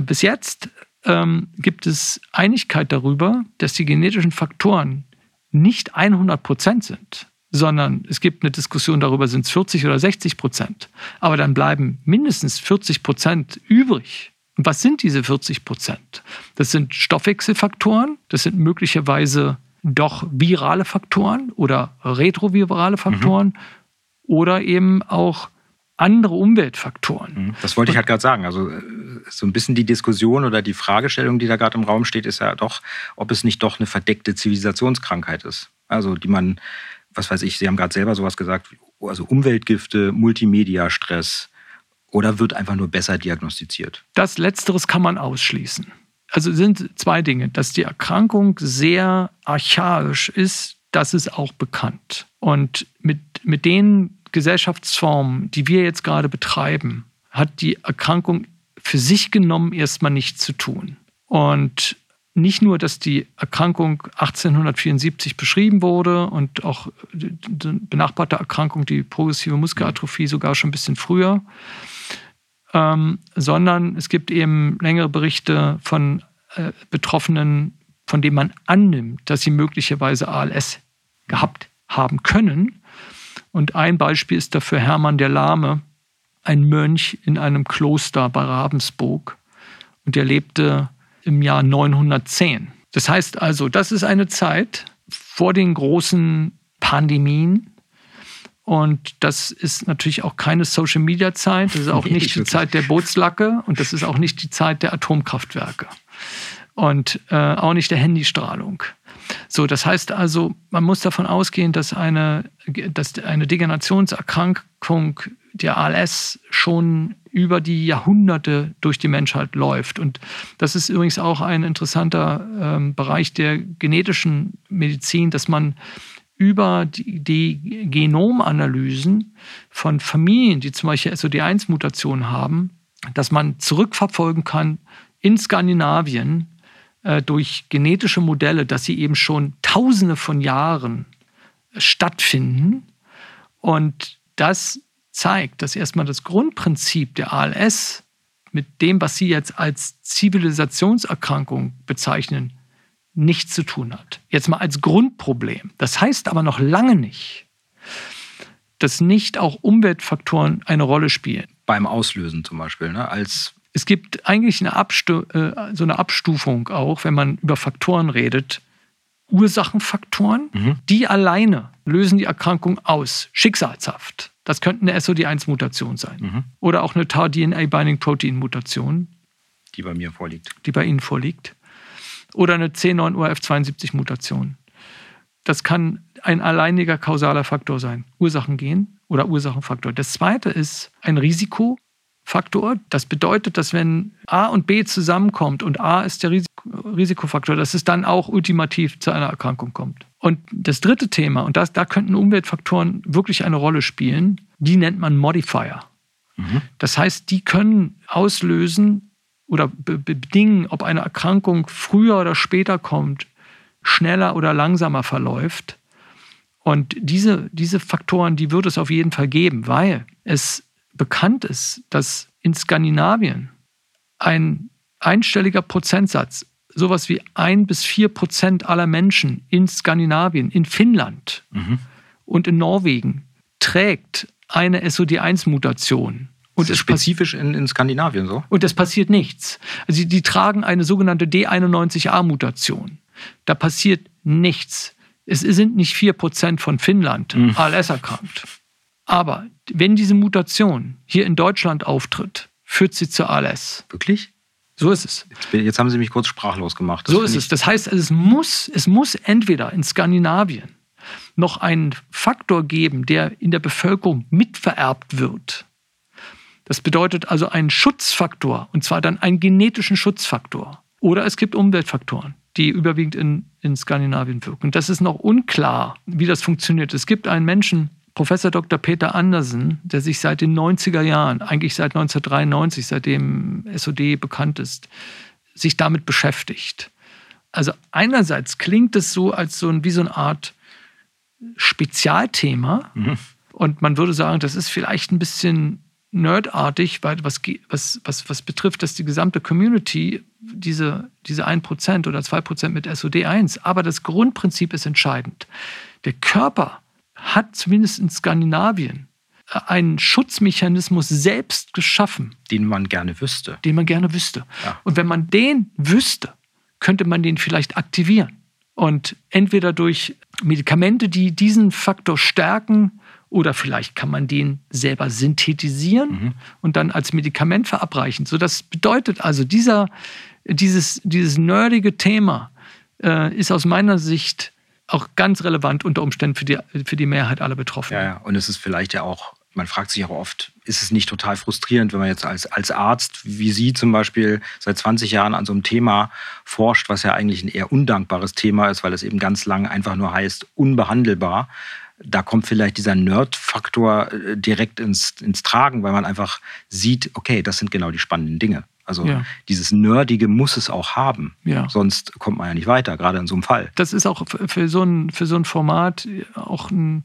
bis jetzt ähm, gibt es Einigkeit darüber, dass die genetischen Faktoren nicht 100 Prozent sind, sondern es gibt eine Diskussion darüber, sind es 40 oder 60 Prozent. Aber dann bleiben mindestens 40 Prozent übrig. Und was sind diese 40 Prozent? Das sind Stoffwechselfaktoren, das sind möglicherweise doch virale Faktoren oder retrovirale Faktoren mhm. oder eben auch andere Umweltfaktoren. Mhm. Das wollte ich halt gerade sagen. Also äh, so ein bisschen die Diskussion oder die Fragestellung, die da gerade im Raum steht, ist ja doch, ob es nicht doch eine verdeckte Zivilisationskrankheit ist. Also die man, was weiß ich, Sie haben gerade selber sowas gesagt, also Umweltgifte, Multimedia-Stress oder wird einfach nur besser diagnostiziert? Das Letzteres kann man ausschließen. Also sind zwei Dinge, dass die Erkrankung sehr archaisch ist, das ist auch bekannt. Und mit, mit den Gesellschaftsformen, die wir jetzt gerade betreiben, hat die Erkrankung für sich genommen erstmal nichts zu tun. Und nicht nur, dass die Erkrankung 1874 beschrieben wurde und auch die benachbarte Erkrankung, die progressive Muskelatrophie, sogar schon ein bisschen früher, ähm, sondern es gibt eben längere Berichte von äh, Betroffenen, von denen man annimmt, dass sie möglicherweise ALS gehabt haben können. Und ein Beispiel ist dafür Hermann der Lahme, ein Mönch in einem Kloster bei Ravensburg. Und der lebte im Jahr 910. Das heißt also, das ist eine Zeit vor den großen Pandemien. Und das ist natürlich auch keine Social-Media-Zeit. Das ist auch nicht die Zeit der Bootslacke und das ist auch nicht die Zeit der Atomkraftwerke und äh, auch nicht der Handystrahlung. So, das heißt also, man muss davon ausgehen, dass eine, dass eine Degenerationserkrankung der ALS schon über die Jahrhunderte durch die Menschheit läuft. Und das ist übrigens auch ein interessanter ähm, Bereich der genetischen Medizin, dass man über die, die Genomanalysen von Familien, die zum Beispiel SOD1-Mutationen haben, dass man zurückverfolgen kann in Skandinavien äh, durch genetische Modelle, dass sie eben schon Tausende von Jahren stattfinden. Und das zeigt, dass erstmal das Grundprinzip der ALS mit dem, was Sie jetzt als Zivilisationserkrankung bezeichnen, nichts zu tun hat. Jetzt mal als Grundproblem. Das heißt aber noch lange nicht, dass nicht auch Umweltfaktoren eine Rolle spielen. Beim Auslösen zum Beispiel, ne? als es gibt eigentlich eine Abstu äh, so eine Abstufung auch, wenn man über Faktoren redet. Ursachenfaktoren, mhm. die alleine lösen die Erkrankung aus, schicksalshaft. Das könnte eine SOD1-Mutation sein. Mhm. Oder auch eine Tau-DNA-Binding-Protein-Mutation. Die bei mir vorliegt. Die bei Ihnen vorliegt. Oder eine C9-ORF72-Mutation. Das kann ein alleiniger kausaler Faktor sein. Ursachen oder Ursachenfaktor. Das zweite ist ein Risiko, Faktor. Das bedeutet, dass wenn A und B zusammenkommt und A ist der Risikofaktor, dass es dann auch ultimativ zu einer Erkrankung kommt. Und das dritte Thema, und das, da könnten Umweltfaktoren wirklich eine Rolle spielen, die nennt man Modifier. Mhm. Das heißt, die können auslösen oder bedingen, ob eine Erkrankung früher oder später kommt, schneller oder langsamer verläuft. Und diese, diese Faktoren, die wird es auf jeden Fall geben, weil es bekannt ist, dass in Skandinavien ein einstelliger Prozentsatz, sowas wie ein bis vier Prozent aller Menschen in Skandinavien, in Finnland mhm. und in Norwegen trägt eine SOD1-Mutation. Und das ist spezifisch in, in, Skandinavien so? Und es passiert nichts. Also die, die tragen eine sogenannte D91A-Mutation. Da passiert nichts. Es sind nicht 4% von Finnland mhm. ALS erkrankt. Aber wenn diese Mutation hier in Deutschland auftritt, führt sie zu ALS. Wirklich? So ist es. Jetzt, jetzt haben Sie mich kurz sprachlos gemacht. Das so ist es. Das heißt, es muss, es muss entweder in Skandinavien noch einen Faktor geben, der in der Bevölkerung mitvererbt wird. Das bedeutet also einen Schutzfaktor, und zwar dann einen genetischen Schutzfaktor. Oder es gibt Umweltfaktoren, die überwiegend in, in Skandinavien wirken. Das ist noch unklar, wie das funktioniert. Es gibt einen Menschen, Professor Dr. Peter Andersen, der sich seit den 90er Jahren, eigentlich seit 1993, seitdem SOD bekannt ist, sich damit beschäftigt. Also einerseits klingt es so als so ein, wie so eine Art Spezialthema. Mhm. Und man würde sagen, das ist vielleicht ein bisschen nerdartig, weil was, was, was, was betrifft, dass die gesamte Community diese, diese 1% oder 2% mit SOD1, aber das Grundprinzip ist entscheidend. Der Körper hat zumindest in Skandinavien äh, einen Schutzmechanismus selbst geschaffen. Den man gerne wüsste. Den man gerne wüsste. Ja. Und wenn man den wüsste, könnte man den vielleicht aktivieren. Und entweder durch Medikamente, die diesen Faktor stärken, oder vielleicht kann man den selber synthetisieren mhm. und dann als Medikament verabreichen. So, das bedeutet also, dieser, dieses, dieses nerdige Thema äh, ist aus meiner Sicht auch ganz relevant unter Umständen für die, für die Mehrheit aller Betroffenen. Ja, ja, und es ist vielleicht ja auch, man fragt sich auch oft, ist es nicht total frustrierend, wenn man jetzt als, als Arzt, wie Sie zum Beispiel, seit 20 Jahren an so einem Thema forscht, was ja eigentlich ein eher undankbares Thema ist, weil es eben ganz lang einfach nur heißt, unbehandelbar. Da kommt vielleicht dieser Nerd-Faktor äh, direkt ins, ins Tragen, weil man einfach sieht, okay, das sind genau die spannenden Dinge. Also ja. dieses Nerdige muss es auch haben. Ja. Sonst kommt man ja nicht weiter, gerade in so einem Fall. Das ist auch für so ein, für so ein Format auch ein,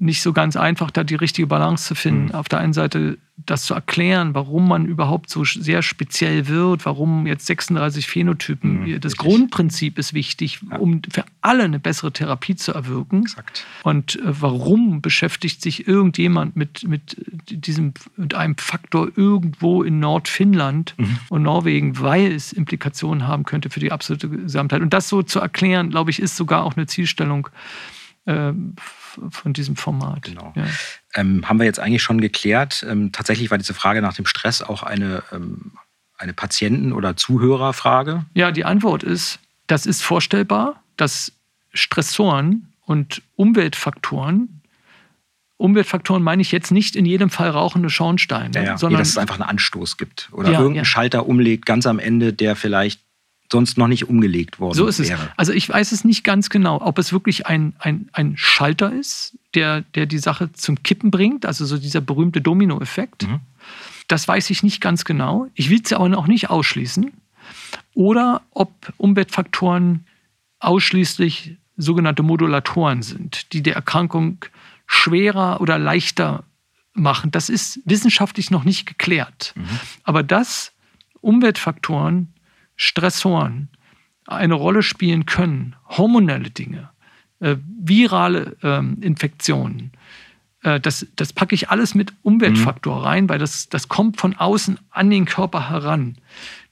nicht so ganz einfach, da die richtige Balance zu finden. Mhm. Auf der einen Seite das zu erklären, warum man überhaupt so sehr speziell wird, warum jetzt 36 Phänotypen. Mhm, das richtig. Grundprinzip ist wichtig, ja. um für alle eine bessere Therapie zu erwirken. Exakt. Und äh, warum beschäftigt sich irgendjemand mit, mit diesem, mit einem Faktor irgendwo in Nordfinnland mhm. und Norwegen, weil es Implikationen haben könnte für die absolute Gesamtheit. Und das so zu erklären, glaube ich, ist sogar auch eine Zielstellung äh, von diesem Format. Genau. Ja. Ähm, haben wir jetzt eigentlich schon geklärt. Ähm, tatsächlich war diese Frage nach dem Stress auch eine, ähm, eine Patienten- oder Zuhörerfrage. Ja, die Antwort ist, das ist vorstellbar, dass Stressoren und Umweltfaktoren Umweltfaktoren meine ich jetzt nicht in jedem Fall rauchende Schornsteine, ja, ja. sondern nee, dass es einfach einen Anstoß gibt oder ja, irgendeinen Schalter umlegt ganz am Ende, der vielleicht sonst noch nicht umgelegt worden So ist es. Also ich weiß es nicht ganz genau, ob es wirklich ein, ein, ein Schalter ist, der, der die Sache zum Kippen bringt, also so dieser berühmte Dominoeffekt. Mhm. Das weiß ich nicht ganz genau. Ich will es aber auch nicht ausschließen. Oder ob Umweltfaktoren ausschließlich sogenannte Modulatoren sind, die die Erkrankung schwerer oder leichter machen. Das ist wissenschaftlich noch nicht geklärt. Mhm. Aber dass Umweltfaktoren Stressoren eine Rolle spielen können, hormonelle Dinge, äh, virale äh, Infektionen, äh, das, das packe ich alles mit Umweltfaktor mhm. rein, weil das, das kommt von außen an den Körper heran.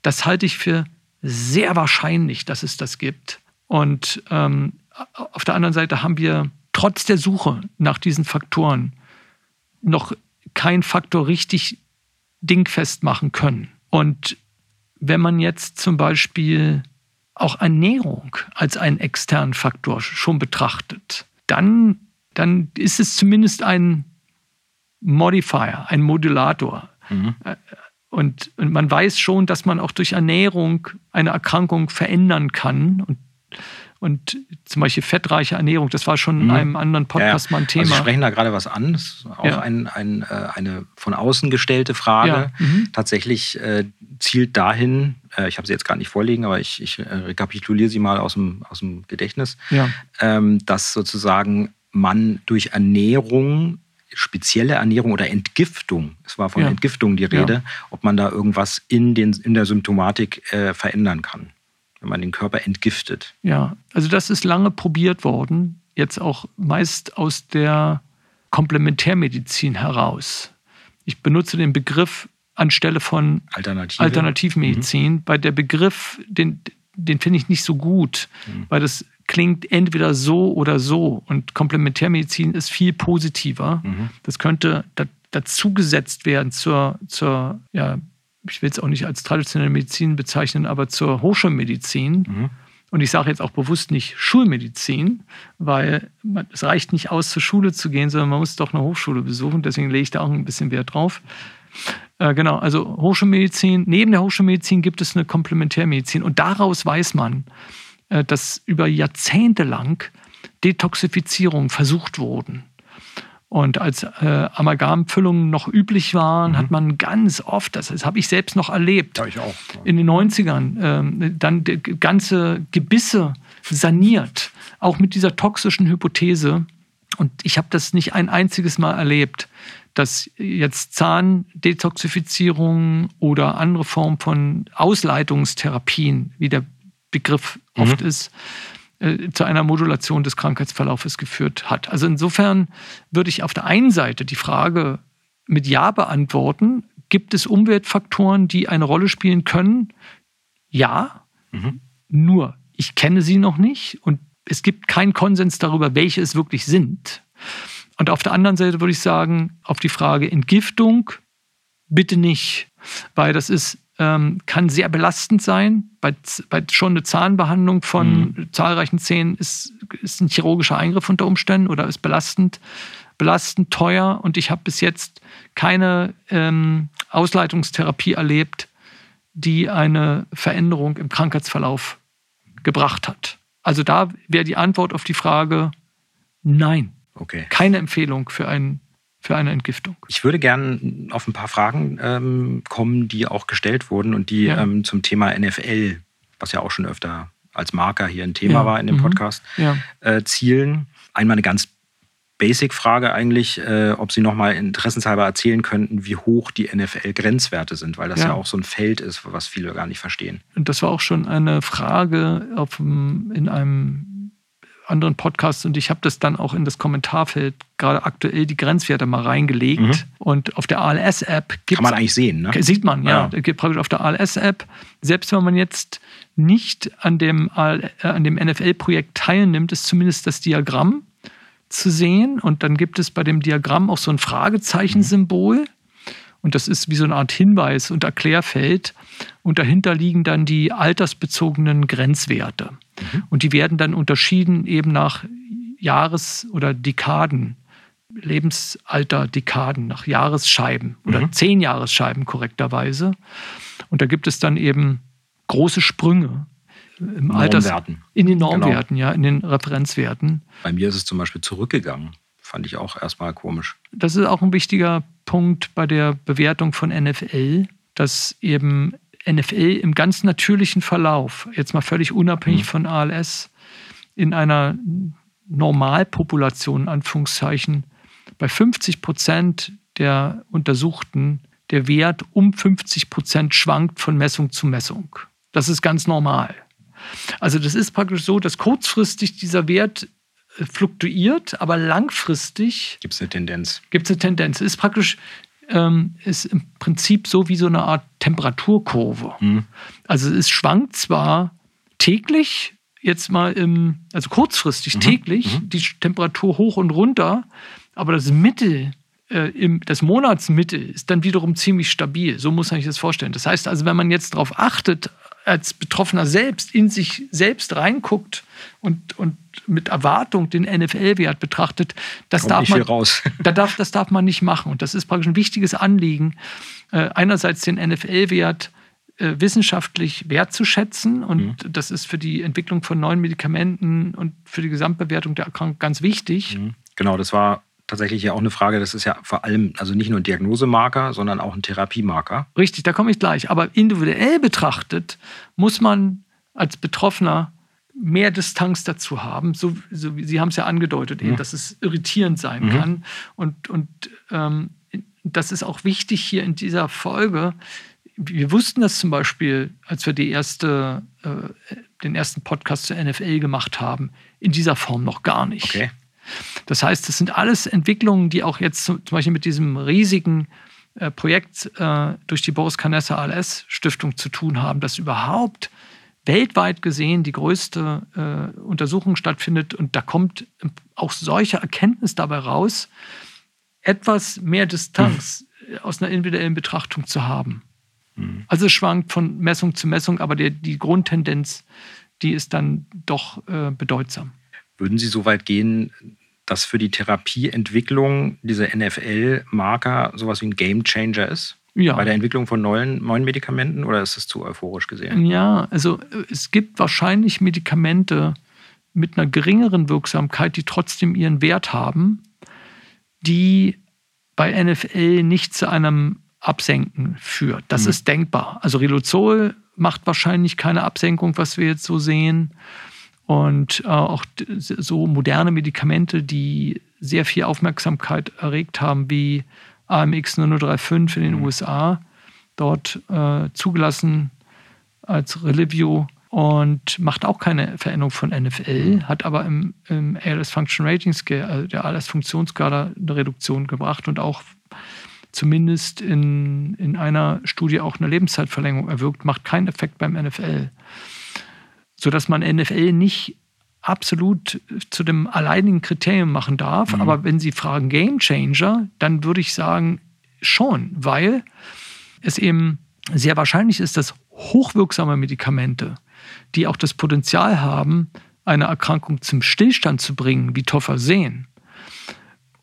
Das halte ich für sehr wahrscheinlich, dass es das gibt. Und ähm, auf der anderen Seite haben wir trotz der Suche nach diesen Faktoren noch keinen Faktor richtig dingfest machen können. Und wenn man jetzt zum Beispiel auch Ernährung als einen externen Faktor schon betrachtet, dann, dann ist es zumindest ein Modifier, ein Modulator. Mhm. Äh, und, und, man weiß schon, dass man auch durch Ernährung eine Erkrankung verändern kann. Und und zum Beispiel fettreiche Ernährung, das war schon in mhm. einem anderen Podcast ja, mal ein Thema. Also Sie sprechen da gerade was an, das ist auch ja. ein, ein, äh, eine von außen gestellte Frage. Ja. Mhm. Tatsächlich äh, zielt dahin, äh, ich habe sie jetzt gar nicht vorliegen, aber ich, ich äh, rekapituliere sie mal aus dem, aus dem Gedächtnis, ähm, dass sozusagen man durch Ernährung spezielle Ernährung oder Entgiftung, es war von ja. Entgiftung die Rede, ja. ob man da irgendwas in, den, in der Symptomatik äh, verändern kann, wenn man den Körper entgiftet. Ja, also das ist lange probiert worden, jetzt auch meist aus der Komplementärmedizin heraus. Ich benutze den Begriff anstelle von Alternative. Alternativmedizin, mhm. weil der Begriff, den, den finde ich nicht so gut, mhm. weil das klingt entweder so oder so und Komplementärmedizin ist viel positiver. Mhm. Das könnte da, dazugesetzt werden zur, zur, ja, ich will es auch nicht als traditionelle Medizin bezeichnen, aber zur Hochschulmedizin. Mhm. Und ich sage jetzt auch bewusst nicht Schulmedizin, weil es reicht nicht aus, zur Schule zu gehen, sondern man muss doch eine Hochschule besuchen. Deswegen lege ich da auch ein bisschen Wert drauf. Äh, genau, also Hochschulmedizin. Neben der Hochschulmedizin gibt es eine Komplementärmedizin. Und daraus weiß man, äh, dass über Jahrzehnte lang Detoxifizierung versucht wurden. Und als äh, Amalgamfüllungen noch üblich waren, mhm. hat man ganz oft, das, das habe ich selbst noch erlebt, ja, ich auch. in den 90ern, äh, dann ganze Gebisse saniert, auch mit dieser toxischen Hypothese. Und ich habe das nicht ein einziges Mal erlebt, dass jetzt Zahndetoxifizierung oder andere Formen von Ausleitungstherapien, wie der Begriff mhm. oft ist, äh, zu einer Modulation des Krankheitsverlaufes geführt hat. Also insofern würde ich auf der einen Seite die Frage mit Ja beantworten. Gibt es Umweltfaktoren, die eine Rolle spielen können? Ja. Mhm. Nur, ich kenne sie noch nicht und es gibt keinen Konsens darüber, welche es wirklich sind. Und auf der anderen Seite würde ich sagen, auf die Frage Entgiftung bitte nicht, weil das ist ähm, kann sehr belastend sein. Bei, bei, schon eine Zahnbehandlung von mhm. zahlreichen Zähnen ist, ist ein chirurgischer Eingriff unter Umständen oder ist belastend, belastend teuer. Und ich habe bis jetzt keine ähm, Ausleitungstherapie erlebt, die eine Veränderung im Krankheitsverlauf gebracht hat. Also da wäre die Antwort auf die Frage nein. Okay. Keine Empfehlung für einen für eine Entgiftung. Ich würde gerne auf ein paar Fragen ähm, kommen, die auch gestellt wurden und die ja. ähm, zum Thema NFL, was ja auch schon öfter als Marker hier ein Thema ja. war in dem mhm. Podcast, ja. äh, zielen. Einmal eine ganz Basic-Frage eigentlich, äh, ob Sie nochmal interessenshalber erzählen könnten, wie hoch die NFL-Grenzwerte sind, weil das ja. ja. auch so ein Feld ist, was viele gar nicht verstehen. Und das war auch schon eine Frage auf, in einem anderen Podcasts und ich habe das dann auch in das Kommentarfeld gerade aktuell die Grenzwerte mal reingelegt. Mhm. Und auf der ALS-App gibt Kann man eigentlich sehen, ne? Sieht man, ja. ja. Praktisch auf der ALS-App, selbst wenn man jetzt nicht an dem, äh, dem NFL-Projekt teilnimmt, ist zumindest das Diagramm zu sehen. Und dann gibt es bei dem Diagramm auch so ein Fragezeichensymbol. Mhm. Und das ist wie so eine Art Hinweis und Erklärfeld. Und dahinter liegen dann die altersbezogenen Grenzwerte. Mhm. Und die werden dann unterschieden eben nach Jahres- oder Dekaden, Lebensalter Dekaden, nach Jahresscheiben oder mhm. zehn Jahresscheiben korrekterweise. Und da gibt es dann eben große Sprünge im Alters, in den Normwerten, genau. ja, in den Referenzwerten. Bei mir ist es zum Beispiel zurückgegangen. Fand ich auch erstmal komisch. Das ist auch ein wichtiger Punkt bei der Bewertung von NFL, dass eben NFL im ganz natürlichen Verlauf, jetzt mal völlig unabhängig mhm. von ALS, in einer Normalpopulation, Anführungszeichen, bei 50 Prozent der Untersuchten der Wert um 50 Prozent schwankt von Messung zu Messung. Das ist ganz normal. Also das ist praktisch so, dass kurzfristig dieser Wert fluktuiert, aber langfristig gibt es eine Tendenz. Gibt es eine Tendenz. Ist praktisch ähm, ist im Prinzip so wie so eine Art Temperaturkurve. Mhm. Also es schwankt zwar täglich, jetzt mal im, also kurzfristig mhm. täglich, mhm. die Temperatur hoch und runter, aber das Mittel, äh, das Monatsmittel ist dann wiederum ziemlich stabil. So muss man sich das vorstellen. Das heißt also, wenn man jetzt darauf achtet, als Betroffener selbst in sich selbst reinguckt und, und mit Erwartung den NFL-Wert betrachtet, das Kommt darf man, raus. da darf, das darf man nicht machen. Und das ist praktisch ein wichtiges Anliegen, äh, einerseits den NFL-Wert äh, wissenschaftlich wertzuschätzen. Und mhm. das ist für die Entwicklung von neuen Medikamenten und für die Gesamtbewertung der Erkrankung ganz wichtig. Mhm. Genau, das war tatsächlich ja auch eine Frage, das ist ja vor allem, also nicht nur ein Diagnosemarker, sondern auch ein Therapiemarker. Richtig, da komme ich gleich. Aber individuell betrachtet muss man als Betroffener mehr Distanz dazu haben. So, so Sie haben es ja angedeutet, eben, dass es irritierend sein mhm. kann. Und, und ähm, das ist auch wichtig hier in dieser Folge. Wir wussten das zum Beispiel, als wir die erste, äh, den ersten Podcast zur NFL gemacht haben, in dieser Form noch gar nicht. Okay. Das heißt, das sind alles Entwicklungen, die auch jetzt zum Beispiel mit diesem riesigen äh, Projekt äh, durch die Boris Canessa ALS Stiftung zu tun haben, dass überhaupt weltweit gesehen die größte äh, Untersuchung stattfindet und da kommt auch solche Erkenntnis dabei raus, etwas mehr Distanz mhm. aus einer individuellen Betrachtung zu haben. Mhm. Also es schwankt von Messung zu Messung, aber der, die Grundtendenz, die ist dann doch äh, bedeutsam. Würden Sie so weit gehen, dass für die Therapieentwicklung diese NFL-Marker sowas wie ein Gamechanger ist? Ja. Bei der Entwicklung von neuen, neuen Medikamenten oder ist das zu euphorisch gesehen? Ja, also es gibt wahrscheinlich Medikamente mit einer geringeren Wirksamkeit, die trotzdem ihren Wert haben, die bei NFL nicht zu einem Absenken führt. Das mhm. ist denkbar. Also Riluzol macht wahrscheinlich keine Absenkung, was wir jetzt so sehen. Und äh, auch so moderne Medikamente, die sehr viel Aufmerksamkeit erregt haben, wie AMX 0035 in den mhm. USA, dort äh, zugelassen als Relivio und macht auch keine Veränderung von NFL, mhm. hat aber im, im ALS Function Rating Scale, also der ALS Funktionsskala, eine Reduktion gebracht und auch zumindest in, in einer Studie auch eine Lebenszeitverlängerung erwirkt, macht keinen Effekt beim NFL sodass man NFL nicht absolut zu dem alleinigen Kriterium machen darf. Mhm. Aber wenn Sie fragen Game Changer, dann würde ich sagen schon, weil es eben sehr wahrscheinlich ist, dass hochwirksame Medikamente, die auch das Potenzial haben, eine Erkrankung zum Stillstand zu bringen, wie Toffersen,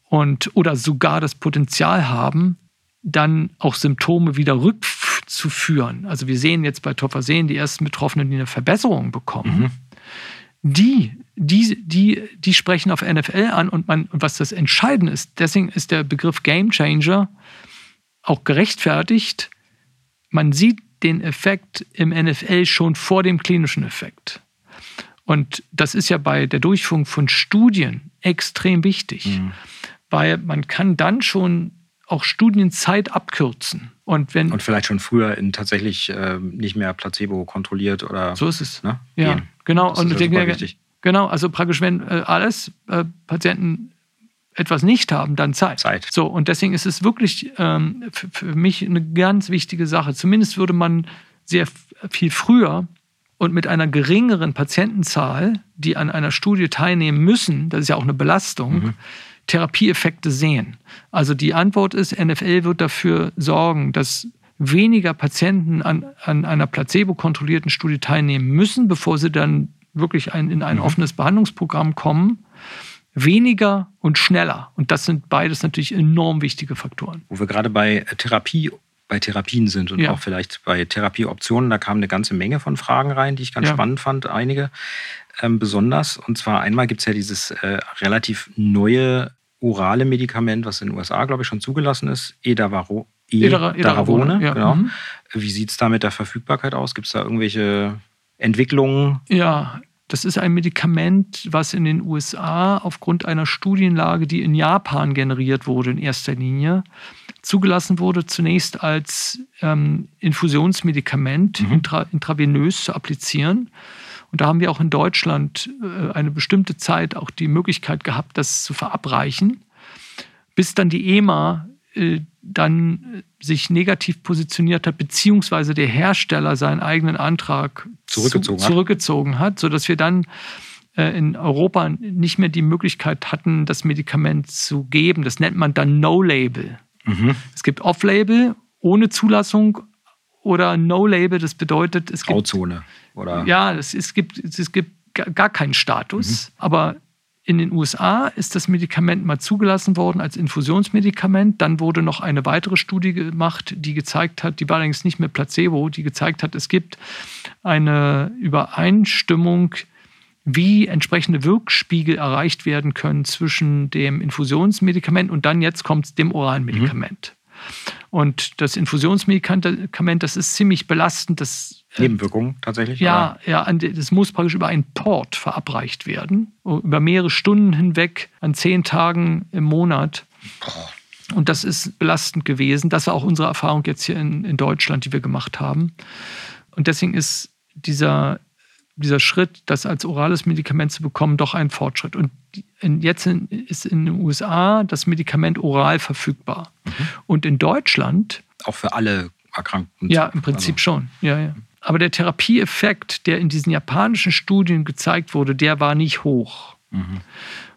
und oder sogar das Potenzial haben, dann auch Symptome wieder rückzuführen. Also wir sehen jetzt bei Tophasen die ersten Betroffenen, die eine Verbesserung bekommen. Mhm. Die, die, die, die sprechen auf NFL an und man, was das Entscheidende ist, deswegen ist der Begriff Game Changer auch gerechtfertigt. Man sieht den Effekt im NFL schon vor dem klinischen Effekt. Und das ist ja bei der Durchführung von Studien extrem wichtig, mhm. weil man kann dann schon auch Studienzeit abkürzen. Und, wenn, und vielleicht schon früher in tatsächlich äh, nicht mehr Placebo kontrolliert oder. So ist es. Ne, ja, gehen. Genau. Das und ist ja wichtig. Genau, also praktisch, wenn äh, alles äh, Patienten etwas nicht haben, dann Zeit. Zeit. So, und deswegen ist es wirklich ähm, für, für mich eine ganz wichtige Sache. Zumindest würde man sehr viel früher und mit einer geringeren Patientenzahl, die an einer Studie teilnehmen müssen, das ist ja auch eine Belastung, mhm Therapieeffekte sehen? Also die Antwort ist, NFL wird dafür sorgen, dass weniger Patienten an, an einer placebo-kontrollierten Studie teilnehmen müssen, bevor sie dann wirklich ein, in ein mhm. offenes Behandlungsprogramm kommen. Weniger und schneller. Und das sind beides natürlich enorm wichtige Faktoren. Wo wir gerade bei Therapie bei Therapien sind und ja. auch vielleicht bei Therapieoptionen. Da kam eine ganze Menge von Fragen rein, die ich ganz ja. spannend fand, einige ähm, besonders. Und zwar einmal gibt es ja dieses äh, relativ neue orale Medikament, was in den USA, glaube ich, schon zugelassen ist, Edavaro, Edaravone. Ja. Genau. Mhm. Wie sieht es da mit der Verfügbarkeit aus? Gibt es da irgendwelche Entwicklungen? Ja, das ist ein Medikament, was in den USA aufgrund einer Studienlage, die in Japan generiert wurde in erster Linie, zugelassen wurde, zunächst als ähm, Infusionsmedikament mhm. intra, intravenös zu applizieren. Und da haben wir auch in Deutschland äh, eine bestimmte Zeit auch die Möglichkeit gehabt, das zu verabreichen, bis dann die EMA dann sich negativ positioniert hat, beziehungsweise der Hersteller seinen eigenen Antrag zurückgezogen, zu, zurückgezogen hat, sodass wir dann äh, in Europa nicht mehr die Möglichkeit hatten, das Medikament zu geben. Das nennt man dann No-Label. Mhm. Es gibt Off-Label ohne Zulassung oder No-Label. Das bedeutet, es gibt. Grauzone. Oder? Ja, es, es, gibt, es gibt gar keinen Status, mhm. aber in den USA ist das Medikament mal zugelassen worden als Infusionsmedikament. Dann wurde noch eine weitere Studie gemacht, die gezeigt hat, die war allerdings nicht mehr Placebo, die gezeigt hat, es gibt eine Übereinstimmung, wie entsprechende Wirkspiegel erreicht werden können zwischen dem Infusionsmedikament und dann jetzt kommt dem oralen Medikament. Mhm. Und das Infusionsmedikament, das ist ziemlich belastend. Das Nebenwirkungen tatsächlich? Ja, oder? ja, das muss praktisch über einen Port verabreicht werden, über mehrere Stunden hinweg, an zehn Tagen im Monat. Und das ist belastend gewesen. Das war auch unsere Erfahrung jetzt hier in, in Deutschland, die wir gemacht haben. Und deswegen ist dieser, dieser Schritt, das als orales Medikament zu bekommen, doch ein Fortschritt. Und jetzt ist in den USA das Medikament oral verfügbar. Mhm. Und in Deutschland. Auch für alle Erkrankten? Ja, im Prinzip also. schon. Ja, ja. Aber der Therapieeffekt, der in diesen japanischen Studien gezeigt wurde, der war nicht hoch. Mhm.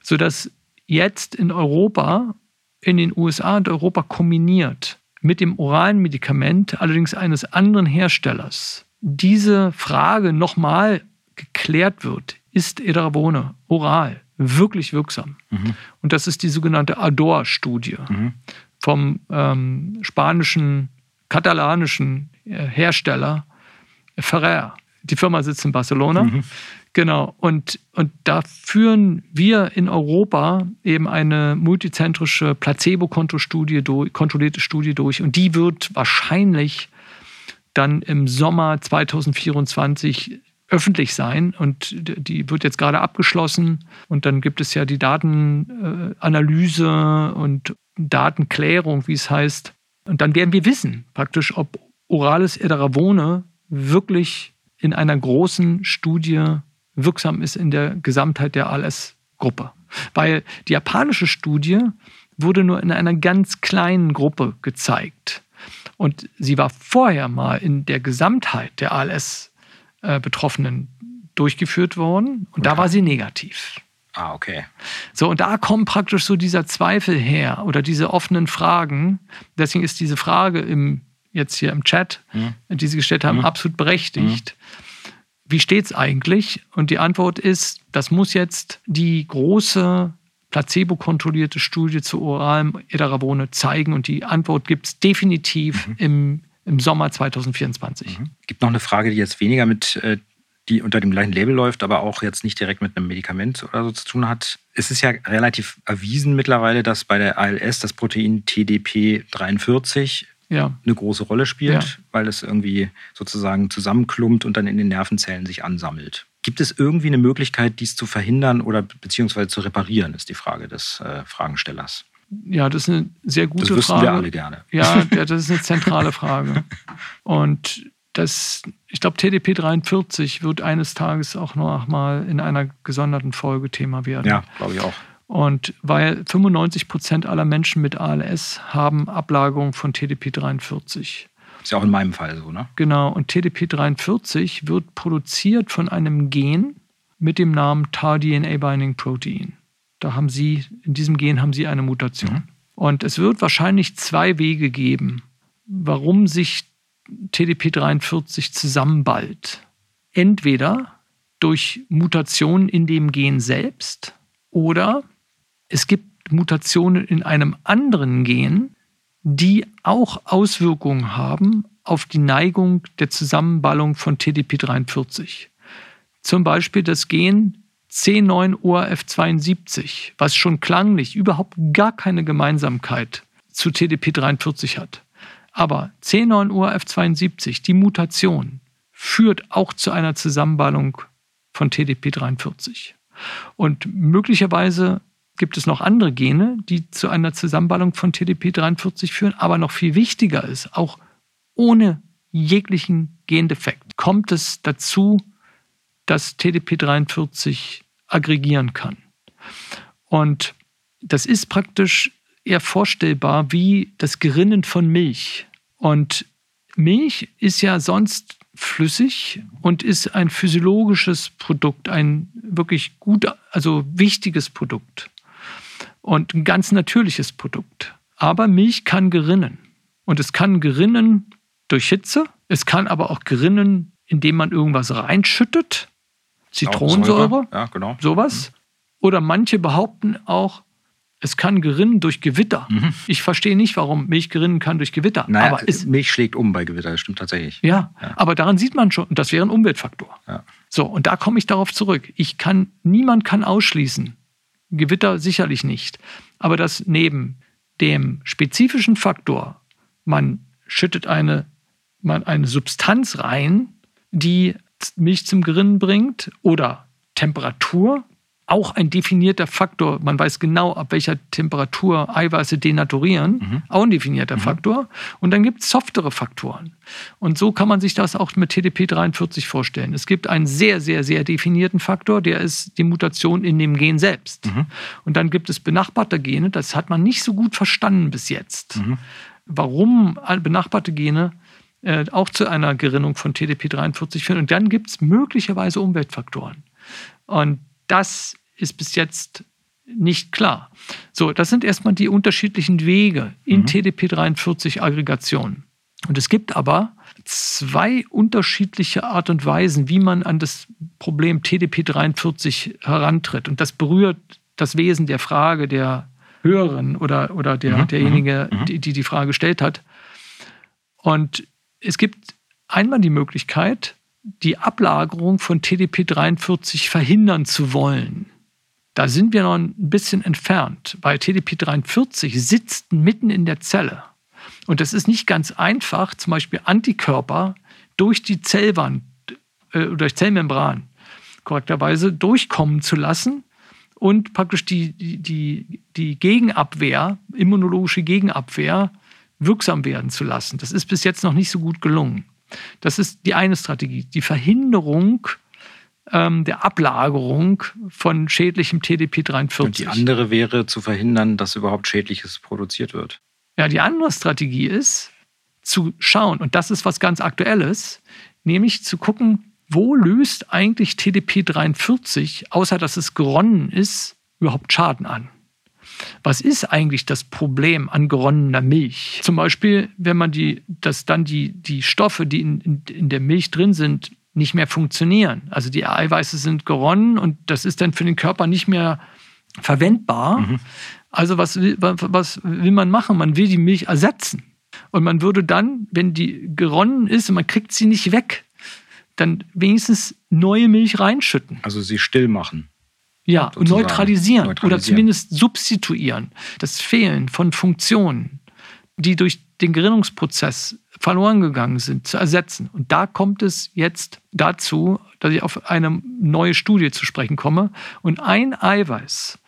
Sodass jetzt in Europa, in den USA und Europa kombiniert mit dem oralen Medikament, allerdings eines anderen Herstellers, diese Frage nochmal geklärt wird, ist Edrabone oral wirklich wirksam? Mhm. Und das ist die sogenannte ADOR-Studie mhm. vom ähm, spanischen, katalanischen äh, Hersteller Ferrer. Die Firma sitzt in Barcelona. Mhm. Genau. Und, und da führen wir in Europa eben eine multizentrische Placebo-Kontrollierte Studie, Studie durch. Und die wird wahrscheinlich dann im Sommer 2024 öffentlich sein und die wird jetzt gerade abgeschlossen und dann gibt es ja die Datenanalyse und Datenklärung, wie es heißt. Und dann werden wir wissen, praktisch, ob orales Edaravone wirklich in einer großen Studie wirksam ist in der Gesamtheit der ALS-Gruppe. Weil die japanische Studie wurde nur in einer ganz kleinen Gruppe gezeigt. Und sie war vorher mal in der Gesamtheit der ALS-Betroffenen durchgeführt worden und okay. da war sie negativ. Ah, okay. So, und da kommt praktisch so dieser Zweifel her oder diese offenen Fragen. Deswegen ist diese Frage im, jetzt hier im Chat, mhm. die Sie gestellt haben, mhm. absolut berechtigt. Mhm. Wie steht es eigentlich? Und die Antwort ist, das muss jetzt die große placebo-kontrollierte Studie zu oralem Edaravone zeigen? Und die Antwort gibt es definitiv mhm. im, im Sommer 2024. Mhm. Es gibt noch eine Frage, die jetzt weniger mit, äh, die unter dem gleichen Label läuft, aber auch jetzt nicht direkt mit einem Medikament oder so zu tun hat. Es ist ja relativ erwiesen mittlerweile, dass bei der ALS das Protein TDP43 ja. eine große Rolle spielt, ja. weil es irgendwie sozusagen zusammenklumpt und dann in den Nervenzellen sich ansammelt. Gibt es irgendwie eine Möglichkeit, dies zu verhindern oder beziehungsweise zu reparieren, ist die Frage des äh, Fragenstellers. Ja, das ist eine sehr gute das Frage. wir alle gerne. Ja, das ist eine zentrale Frage. Und das, ich glaube, TDP 43 wird eines Tages auch noch mal in einer gesonderten Folge Thema werden. Ja, glaube ich auch. Und weil 95 Prozent aller Menschen mit ALS haben Ablagerung von TDP 43. Ist ja auch in meinem Fall so, ne? Genau. Und TDP43 wird produziert von einem Gen mit dem Namen TAR-DNA Binding Protein. Da haben Sie, in diesem Gen haben Sie eine Mutation. Mhm. Und es wird wahrscheinlich zwei Wege geben, warum sich TDP43 zusammenballt. Entweder durch Mutationen in dem Gen selbst oder es gibt Mutationen in einem anderen Gen, die auch Auswirkungen haben auf die Neigung der Zusammenballung von TDP43. Zum Beispiel das Gen C9ORF72, was schon klanglich überhaupt gar keine Gemeinsamkeit zu TDP43 hat. Aber C9ORF72, die Mutation, führt auch zu einer Zusammenballung von TDP43. Und möglicherweise gibt es noch andere Gene, die zu einer Zusammenballung von TDP43 führen. Aber noch viel wichtiger ist, auch ohne jeglichen Gendefekt kommt es dazu, dass TDP43 aggregieren kann. Und das ist praktisch eher vorstellbar wie das Gerinnen von Milch. Und Milch ist ja sonst flüssig und ist ein physiologisches Produkt, ein wirklich gut, also wichtiges Produkt und ein ganz natürliches Produkt. Aber Milch kann gerinnen. Und es kann gerinnen durch Hitze. Es kann aber auch gerinnen, indem man irgendwas reinschüttet. Zitronensäure, ja, genau. sowas. Oder manche behaupten auch, es kann gerinnen durch Gewitter. Mhm. Ich verstehe nicht, warum Milch gerinnen kann durch Gewitter. Naja, aber es, Milch schlägt um bei Gewitter, das stimmt tatsächlich. Ja, ja. aber daran sieht man schon, das wäre ein Umweltfaktor. Ja. So, und da komme ich darauf zurück. Ich kann, niemand kann ausschließen, Gewitter sicherlich nicht. Aber dass neben dem spezifischen Faktor, man schüttet eine, man eine Substanz rein, die Milch zum Gerinnen bringt oder Temperatur, auch ein definierter Faktor. Man weiß genau, ab welcher Temperatur Eiweiße denaturieren. Mhm. Auch ein definierter mhm. Faktor. Und dann gibt es softere Faktoren. Und so kann man sich das auch mit TDP 43 vorstellen. Es gibt einen sehr, sehr, sehr definierten Faktor, der ist die Mutation in dem Gen selbst. Mhm. Und dann gibt es benachbarte Gene, das hat man nicht so gut verstanden bis jetzt. Mhm. Warum benachbarte Gene äh, auch zu einer Gerinnung von TDP 43 führen. Und dann gibt es möglicherweise Umweltfaktoren. Und das ist bis jetzt nicht klar. So, das sind erstmal die unterschiedlichen Wege in mhm. TDP43-Aggregationen. Und es gibt aber zwei unterschiedliche Art und Weisen, wie man an das Problem TDP43 herantritt. Und das berührt das Wesen der Frage der Hörerin oder, oder der, mhm. derjenige, mhm. die, die die Frage gestellt hat. Und es gibt einmal die Möglichkeit, die Ablagerung von TDP43 verhindern zu wollen. Da sind wir noch ein bisschen entfernt, weil TDP43 sitzt mitten in der Zelle. Und das ist nicht ganz einfach, zum Beispiel Antikörper durch die Zellwand, äh, durch Zellmembran korrekterweise durchkommen zu lassen und praktisch die, die, die Gegenabwehr, immunologische Gegenabwehr, wirksam werden zu lassen. Das ist bis jetzt noch nicht so gut gelungen. Das ist die eine Strategie. Die Verhinderung ähm, der Ablagerung von schädlichem TDP43. Und die andere wäre zu verhindern, dass überhaupt Schädliches produziert wird. Ja, die andere Strategie ist zu schauen, und das ist was ganz Aktuelles, nämlich zu gucken, wo löst eigentlich TDP43, außer dass es geronnen ist, überhaupt Schaden an? Was ist eigentlich das Problem an geronnener Milch? Zum Beispiel, wenn man die, dass dann die, die Stoffe, die in, in, in der Milch drin sind, nicht mehr funktionieren. Also die Eiweiße sind geronnen und das ist dann für den Körper nicht mehr verwendbar. Mhm. Also was will, was will man machen? Man will die Milch ersetzen. Und man würde dann, wenn die geronnen ist und man kriegt sie nicht weg, dann wenigstens neue Milch reinschütten. Also sie still machen. Ja, neutralisieren, neutralisieren oder zumindest substituieren. Das Fehlen von Funktionen, die durch den Gerinnungsprozess verloren gegangen sind, zu ersetzen. Und da kommt es jetzt dazu, dass ich auf eine neue Studie zu sprechen komme. Und ein Eiweiß,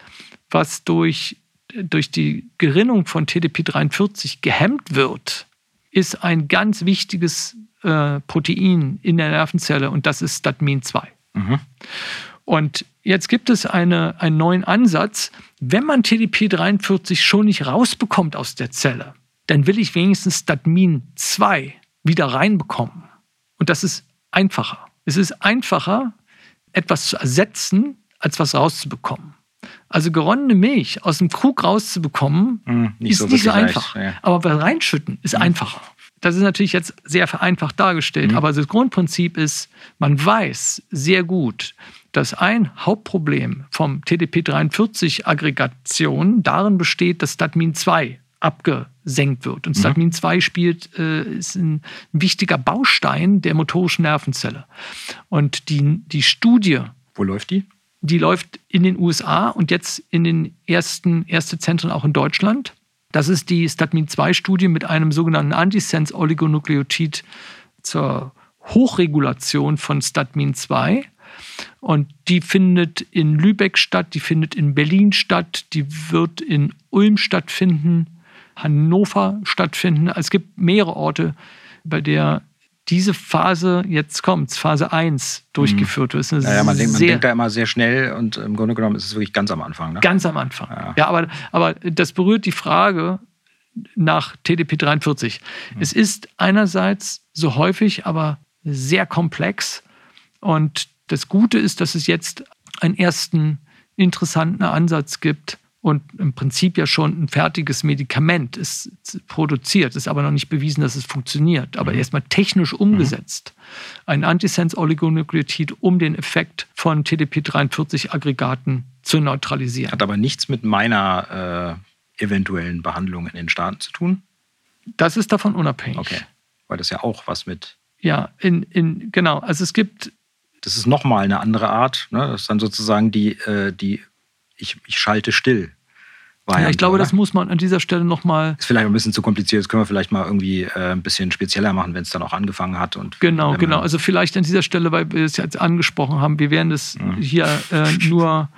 was durch, durch die Gerinnung von TDP43 gehemmt wird, ist ein ganz wichtiges äh, Protein in der Nervenzelle und das ist Statmin 2. Mhm. Und jetzt gibt es eine, einen neuen Ansatz. Wenn man TDP43 schon nicht rausbekommt aus der Zelle, dann will ich wenigstens Statmin 2 wieder reinbekommen. Und das ist einfacher. Es ist einfacher, etwas zu ersetzen, als was rauszubekommen. Also geronnene Milch aus dem Krug rauszubekommen, mm, nicht ist so nicht so einfach. Ja. Aber was reinschütten ist mm. einfacher. Das ist natürlich jetzt sehr vereinfacht dargestellt, mm. aber das Grundprinzip ist, man weiß sehr gut, dass ein Hauptproblem vom TDP43-Aggregation darin besteht, dass Statmin 2 abgesenkt wird. Und mhm. Statmin 2 spielt, äh, ist ein wichtiger Baustein der motorischen Nervenzelle. Und die, die Studie. Wo läuft die? Die läuft in den USA und jetzt in den ersten erste Zentren auch in Deutschland. Das ist die Statmin-2-Studie mit einem sogenannten Antisense-Oligonukleotid zur Hochregulation von Statmin 2. Und die findet in Lübeck statt, die findet in Berlin statt, die wird in Ulm stattfinden, Hannover stattfinden. Es gibt mehrere Orte, bei der diese Phase jetzt kommt, Phase 1 durchgeführt wird. Ja, man, denkt, man denkt da immer sehr schnell und im Grunde genommen ist es wirklich ganz am Anfang. Ne? Ganz am Anfang. Ja, ja aber, aber das berührt die Frage nach TDP 43. Mhm. Es ist einerseits so häufig, aber sehr komplex und das Gute ist, dass es jetzt einen ersten interessanten Ansatz gibt und im Prinzip ja schon ein fertiges Medikament ist produziert, ist aber noch nicht bewiesen, dass es funktioniert, aber mhm. erstmal technisch umgesetzt. Mhm. Ein Antisense-Oligonukleotid, um den Effekt von TDP43-Aggregaten zu neutralisieren. Hat aber nichts mit meiner äh, eventuellen Behandlung in den Staaten zu tun? Das ist davon unabhängig. Okay, weil das ja auch was mit ja, in, in, genau. Also es gibt das ist nochmal eine andere Art. Ne? Das ist dann sozusagen die, äh, die ich, ich schalte still. Variante, ja, ich glaube, oder? das muss man an dieser Stelle nochmal. Ist vielleicht ein bisschen zu kompliziert. Das können wir vielleicht mal irgendwie äh, ein bisschen spezieller machen, wenn es dann auch angefangen hat. Und genau, genau. Also vielleicht an dieser Stelle, weil wir es jetzt angesprochen haben, wir werden es mhm. hier äh, nur,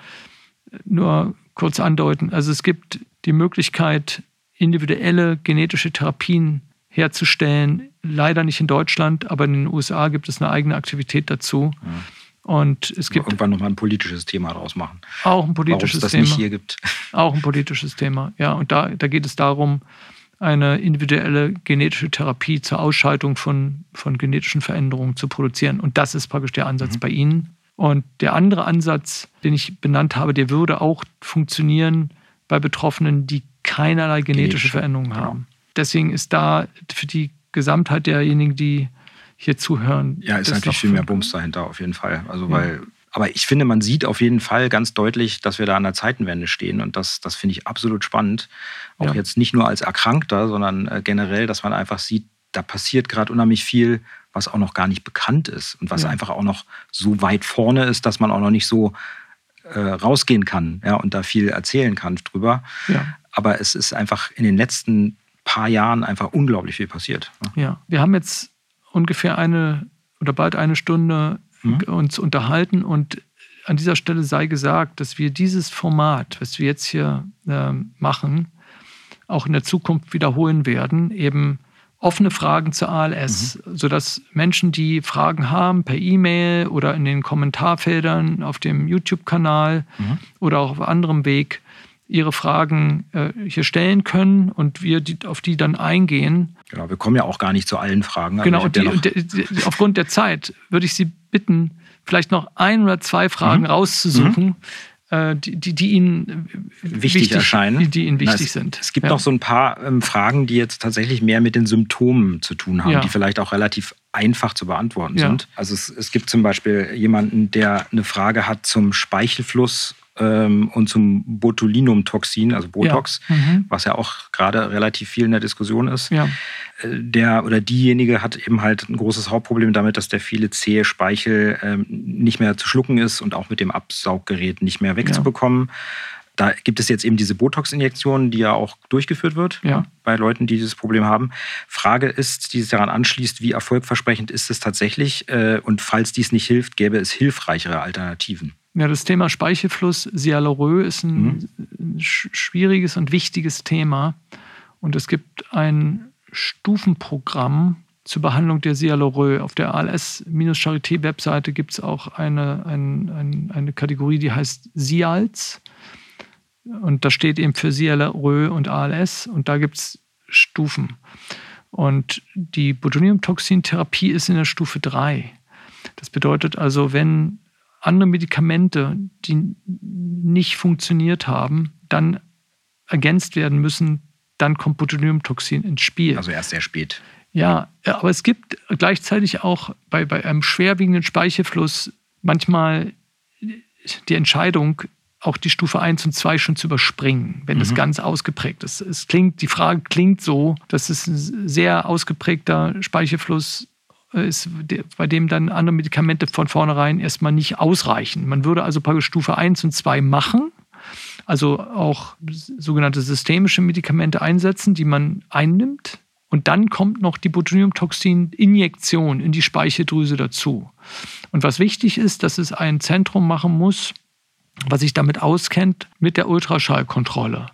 nur kurz andeuten. Also es gibt die Möglichkeit, individuelle genetische Therapien herzustellen. Leider nicht in Deutschland, aber in den USA gibt es eine eigene Aktivität dazu. Mhm und es gibt irgendwann nochmal ein politisches Thema daraus machen. Auch ein politisches das Thema. nicht hier gibt. Auch ein politisches Thema, ja. Und da, da geht es darum, eine individuelle genetische Therapie zur Ausschaltung von, von genetischen Veränderungen zu produzieren. Und das ist praktisch der Ansatz mhm. bei Ihnen. Und der andere Ansatz, den ich benannt habe, der würde auch funktionieren bei Betroffenen, die keinerlei genetische, genetische Veränderungen genau. haben. Deswegen ist da für die Gesamtheit derjenigen, die hier zuhören. Ja, ist natürlich viel mehr Bums dahinter auf jeden Fall. Also ja. weil, aber ich finde, man sieht auf jeden Fall ganz deutlich, dass wir da an der Zeitenwende stehen und das, das finde ich absolut spannend. Auch ja. jetzt nicht nur als Erkrankter, sondern äh, generell, dass man einfach sieht, da passiert gerade unheimlich viel, was auch noch gar nicht bekannt ist und was ja. einfach auch noch so weit vorne ist, dass man auch noch nicht so äh, rausgehen kann ja, und da viel erzählen kann drüber. Ja. Aber es ist einfach in den letzten paar Jahren einfach unglaublich viel passiert. Ja, wir haben jetzt ungefähr eine oder bald eine Stunde mhm. uns unterhalten und an dieser Stelle sei gesagt, dass wir dieses Format, was wir jetzt hier äh, machen, auch in der Zukunft wiederholen werden, eben offene Fragen zur ALS, mhm. sodass Menschen, die Fragen haben, per E-Mail oder in den Kommentarfeldern auf dem YouTube-Kanal mhm. oder auch auf anderem Weg ihre Fragen äh, hier stellen können und wir die, auf die dann eingehen. Genau, wir kommen ja auch gar nicht zu allen Fragen. Genau, und, die, und die, aufgrund der Zeit würde ich Sie bitten, vielleicht noch ein oder zwei Fragen mhm. rauszusuchen, mhm. Äh, die, die, die, Ihnen wichtig, wichtig erscheinen. Die, die Ihnen wichtig Na, es, sind. Es gibt ja. noch so ein paar ähm, Fragen, die jetzt tatsächlich mehr mit den Symptomen zu tun haben, ja. die vielleicht auch relativ einfach zu beantworten ja. sind. Also es, es gibt zum Beispiel jemanden, der eine Frage hat zum Speichelfluss ähm, und zum Botulinumtoxin, also Botox, ja. Mhm. was ja auch gerade relativ viel in der Diskussion ist. Ja. Äh, der oder diejenige hat eben halt ein großes Hauptproblem damit, dass der viele zähe Speichel ähm, nicht mehr zu schlucken ist und auch mit dem Absauggerät nicht mehr wegzubekommen. Ja. Da gibt es jetzt eben diese Botox-Injektion, die ja auch durchgeführt wird ja. bei Leuten, die dieses Problem haben. Frage ist, die sich daran anschließt, wie erfolgversprechend ist es tatsächlich? Äh, und falls dies nicht hilft, gäbe es hilfreichere Alternativen. Ja, das Thema Speichelfluss Sialorö ist ein mhm. schwieriges und wichtiges Thema. Und es gibt ein Stufenprogramm zur Behandlung der Sialorö. Auf der ALS-Charité-Webseite gibt es auch eine, ein, ein, eine Kategorie, die heißt SIALS. Und da steht eben für Sialorö und ALS. Und da gibt es Stufen. Und die Botulinumtoxin-Therapie ist in der Stufe 3. Das bedeutet also, wenn andere Medikamente, die nicht funktioniert haben, dann ergänzt werden müssen, dann kommt Botulinumtoxin ins Spiel. Also erst sehr spät. Ja, aber es gibt gleichzeitig auch bei, bei einem schwerwiegenden Speichelfluss manchmal die Entscheidung, auch die Stufe 1 und 2 schon zu überspringen, wenn mhm. das ganz ausgeprägt ist. Es klingt, die Frage klingt so, dass es ein sehr ausgeprägter Speichelfluss ist, bei dem dann andere Medikamente von vornherein erstmal nicht ausreichen. Man würde also praktisch Stufe 1 und 2 machen, also auch sogenannte systemische Medikamente einsetzen, die man einnimmt. Und dann kommt noch die Botulinumtoxin-Injektion in die Speicheldrüse dazu. Und was wichtig ist, dass es ein Zentrum machen muss, was sich damit auskennt, mit der Ultraschallkontrolle.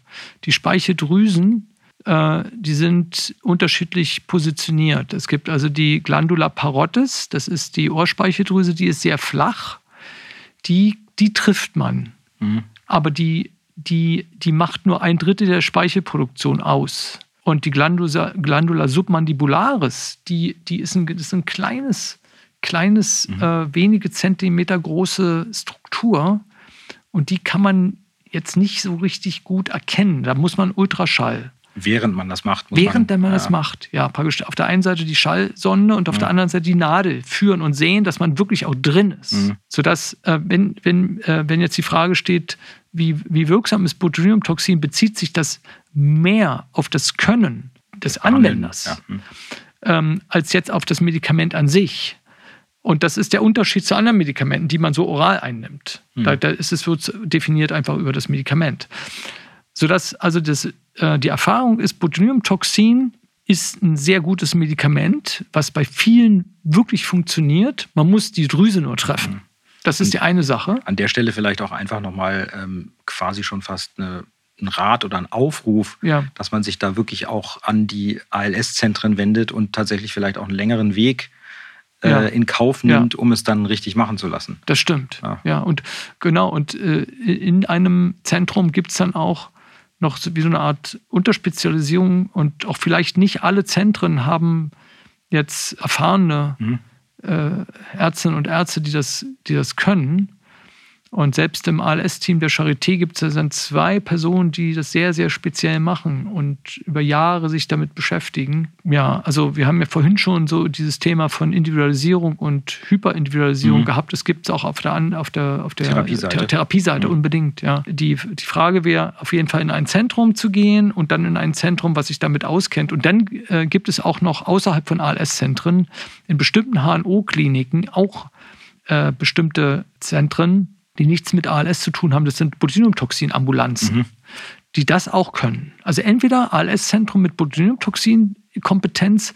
Die Speicheldrüsen die sind unterschiedlich positioniert. Es gibt also die Glandula parottis, das ist die Ohrspeicheldrüse, die ist sehr flach. Die, die trifft man. Mhm. Aber die, die, die macht nur ein Drittel der Speichelproduktion aus. Und die Glandula, Glandula submandibularis, die, die ist, ein, ist ein kleines, kleines mhm. äh, wenige Zentimeter große Struktur. Und die kann man jetzt nicht so richtig gut erkennen. Da muss man Ultraschall Während man das macht. Während man, man ja. das macht. Ja, praktisch auf der einen Seite die Schallsonde und auf ja. der anderen Seite die Nadel führen und sehen, dass man wirklich auch drin ist. Mhm. Sodass, äh, wenn, wenn, äh, wenn jetzt die Frage steht, wie, wie wirksam ist Botulinumtoxin, bezieht sich das mehr auf das Können des Anwenders ja. mhm. ähm, als jetzt auf das Medikament an sich. Und das ist der Unterschied zu anderen Medikamenten, die man so oral einnimmt. Mhm. Da, da ist es wird definiert einfach über das Medikament. Sodass also das, äh, die Erfahrung ist, Botulinumtoxin ist ein sehr gutes Medikament, was bei vielen wirklich funktioniert. Man muss die Drüse nur treffen. Mhm. Das ist die eine Sache. An der Stelle vielleicht auch einfach nochmal ähm, quasi schon fast eine, ein Rat oder ein Aufruf, ja. dass man sich da wirklich auch an die ALS-Zentren wendet und tatsächlich vielleicht auch einen längeren Weg äh, ja. in Kauf nimmt, ja. um es dann richtig machen zu lassen. Das stimmt. Ja, und genau, und äh, in einem Zentrum gibt es dann auch noch wie so eine Art Unterspezialisierung und auch vielleicht nicht alle Zentren haben jetzt erfahrene mhm. äh, Ärztinnen und Ärzte, die das, die das können. Und selbst im ALS-Team der Charité gibt es dann zwei Personen, die das sehr, sehr speziell machen und über Jahre sich damit beschäftigen. Ja, also wir haben ja vorhin schon so dieses Thema von Individualisierung und Hyperindividualisierung mhm. gehabt. Das gibt es auch auf der, auf der, auf der Therapieseite, Th Therapieseite mhm. unbedingt. Ja. Die, die Frage wäre auf jeden Fall in ein Zentrum zu gehen und dann in ein Zentrum, was sich damit auskennt. Und dann äh, gibt es auch noch außerhalb von ALS-Zentren in bestimmten HNO-Kliniken auch äh, bestimmte Zentren, die nichts mit ALS zu tun haben. Das sind Botulinumtoxin-Ambulanzen, mhm. die das auch können. Also entweder ALS-Zentrum mit Botulinumtoxin-Kompetenz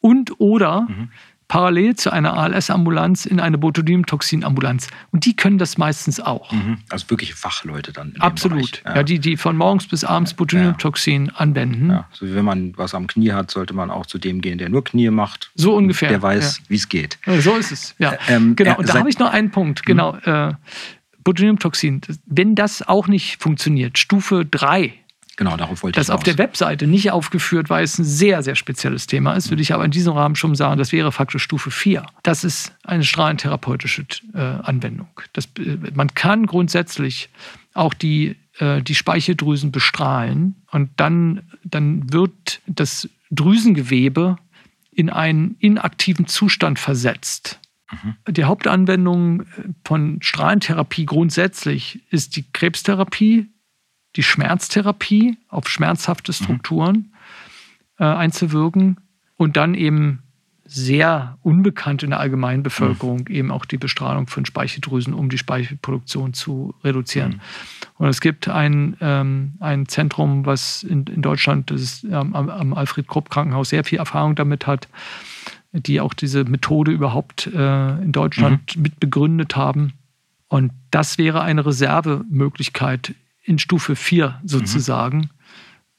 und oder mhm parallel zu einer ALS-Ambulanz in eine Botulinumtoxin-Ambulanz. Und die können das meistens auch. Mhm. Also wirklich Fachleute dann. Absolut. Ja. ja. die, die von morgens bis abends Botulinumtoxin ja. anwenden. Ja. So wie wenn man was am Knie hat, sollte man auch zu dem gehen, der nur Knie macht. So ungefähr. Der weiß, wie es geht. so ist es. Ja. Ähm, genau. Und da habe ich noch einen Punkt. Genau. Äh, Botulinumtoxin. Wenn das auch nicht funktioniert, Stufe 3 Genau, darauf wollte das ich Das auf der Webseite nicht aufgeführt, weil es ein sehr, sehr spezielles Thema ist, würde ich aber in diesem Rahmen schon sagen, das wäre faktisch Stufe 4. Das ist eine strahlentherapeutische äh, Anwendung. Das, äh, man kann grundsätzlich auch die, äh, die Speicheldrüsen bestrahlen und dann, dann wird das Drüsengewebe in einen inaktiven Zustand versetzt. Mhm. Die Hauptanwendung von Strahlentherapie grundsätzlich ist die Krebstherapie, die Schmerztherapie auf schmerzhafte mhm. Strukturen mhm. äh, einzuwirken und dann eben sehr unbekannt in der allgemeinen Bevölkerung mhm. eben auch die Bestrahlung von Speicheldrüsen, um die Speichelproduktion zu reduzieren. Mhm. Und es gibt ein, ähm, ein Zentrum, was in, in Deutschland, das ist ähm, am, am Alfred Krupp Krankenhaus, sehr viel Erfahrung damit hat, die auch diese Methode überhaupt äh, in Deutschland mhm. mit begründet haben. Und das wäre eine Reservemöglichkeit in Stufe 4 sozusagen.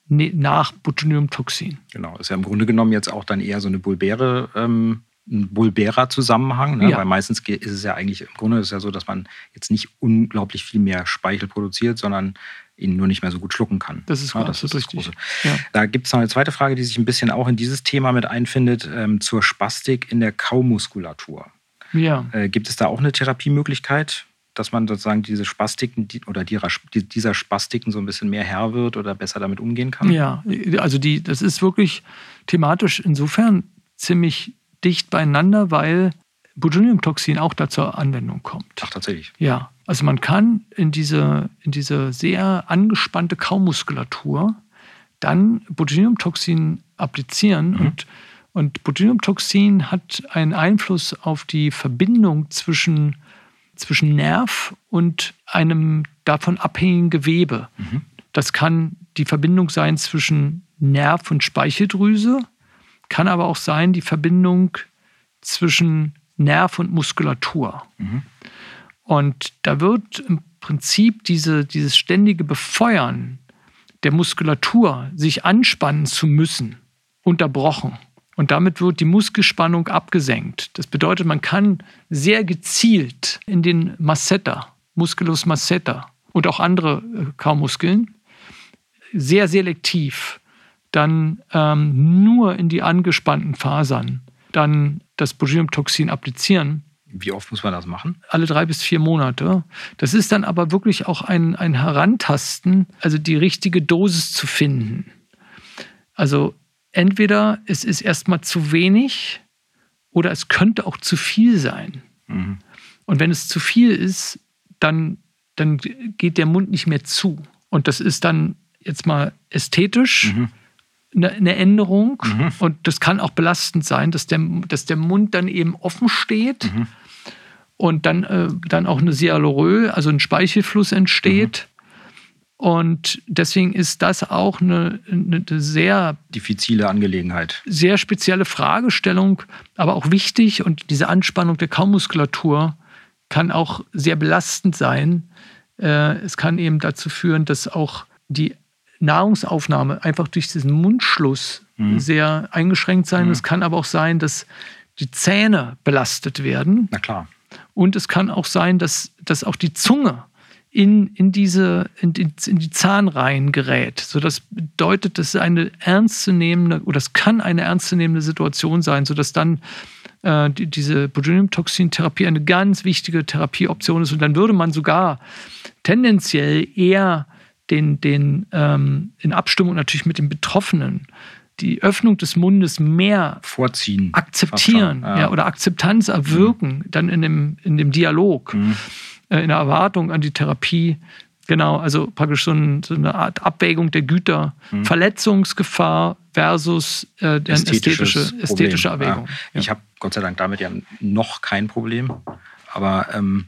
Mhm. nach Botulinumtoxin. Genau, ist ja im Grunde genommen jetzt auch dann eher so eine bulbäre ähm, ein bulbärer Zusammenhang, ne? ja. weil meistens ist es ja eigentlich, im Grunde ist es ja so, dass man jetzt nicht unglaublich viel mehr Speichel produziert, sondern ihn nur nicht mehr so gut schlucken kann. Das ist, ja, das, das ist richtig. Ja. Da gibt es noch eine zweite Frage, die sich ein bisschen auch in dieses Thema mit einfindet, ähm, zur Spastik in der Kaumuskulatur. Ja. Äh, gibt es da auch eine Therapiemöglichkeit? Dass man sozusagen diese Spastiken oder dieser Spastiken so ein bisschen mehr Herr wird oder besser damit umgehen kann? Ja, also die, das ist wirklich thematisch insofern ziemlich dicht beieinander, weil Botulinumtoxin auch da zur Anwendung kommt. Ach, tatsächlich? Ja, also man kann in diese, in diese sehr angespannte Kaumuskulatur dann Botulinumtoxin applizieren mhm. und und Botulinumtoxin hat einen Einfluss auf die Verbindung zwischen zwischen Nerv und einem davon abhängigen Gewebe. Mhm. Das kann die Verbindung sein zwischen Nerv und Speicheldrüse, kann aber auch sein die Verbindung zwischen Nerv und Muskulatur. Mhm. Und da wird im Prinzip diese, dieses ständige Befeuern der Muskulatur, sich anspannen zu müssen, unterbrochen. Und damit wird die Muskelspannung abgesenkt. Das bedeutet, man kann sehr gezielt in den Masseter, Musculus masseter und auch andere äh, Kaumuskeln, sehr selektiv dann ähm, nur in die angespannten Fasern dann das Botulinumtoxin applizieren. Wie oft muss man das machen? Alle drei bis vier Monate. Das ist dann aber wirklich auch ein, ein Herantasten, also die richtige Dosis zu finden. Also entweder es ist erstmal zu wenig oder es könnte auch zu viel sein. Mhm. Und wenn es zu viel ist, dann, dann geht der Mund nicht mehr zu. Und das ist dann jetzt mal ästhetisch mhm. eine, eine, Änderung. Mhm. Und das kann auch belastend sein, dass der, dass der Mund dann eben offen steht mhm. und dann, äh, dann auch eine Sialorö, also ein Speichelfluss entsteht. Und deswegen ist das auch eine, eine, sehr diffizile Angelegenheit. Sehr spezielle Fragestellung, aber auch wichtig. Und diese Anspannung der Kaumuskulatur kann auch sehr belastend sein. Äh, es kann eben dazu führen, dass auch die Nahrungsaufnahme einfach durch diesen Mundschluss mhm. sehr eingeschränkt sein. Mhm. Es kann aber auch sein, dass die Zähne belastet werden. Na klar. Und es kann auch sein, dass, dass auch die Zunge in, in, diese, in, die, in die Zahnreihen gerät. So, das bedeutet, das ist eine ernstzunehmende, oder es kann eine ernstzunehmende Situation sein, sodass dann äh, die, diese Botulinumtoxin-Therapie eine ganz wichtige Therapieoption ist. Und dann würde man sogar tendenziell eher den, den ähm, in Abstimmung natürlich mit den Betroffenen die Öffnung des Mundes mehr vorziehen, akzeptieren ja. ja. oder Akzeptanz erwirken, mhm. dann in dem, in dem Dialog, mhm. Äh, in der Erwartung an die Therapie. Genau, also praktisch so, ein, so eine Art Abwägung der Güter, mhm. Verletzungsgefahr versus äh, ästhetische, ästhetische Erwägung. Ja. Ich habe Gott sei Dank damit ja noch kein Problem. Aber ähm,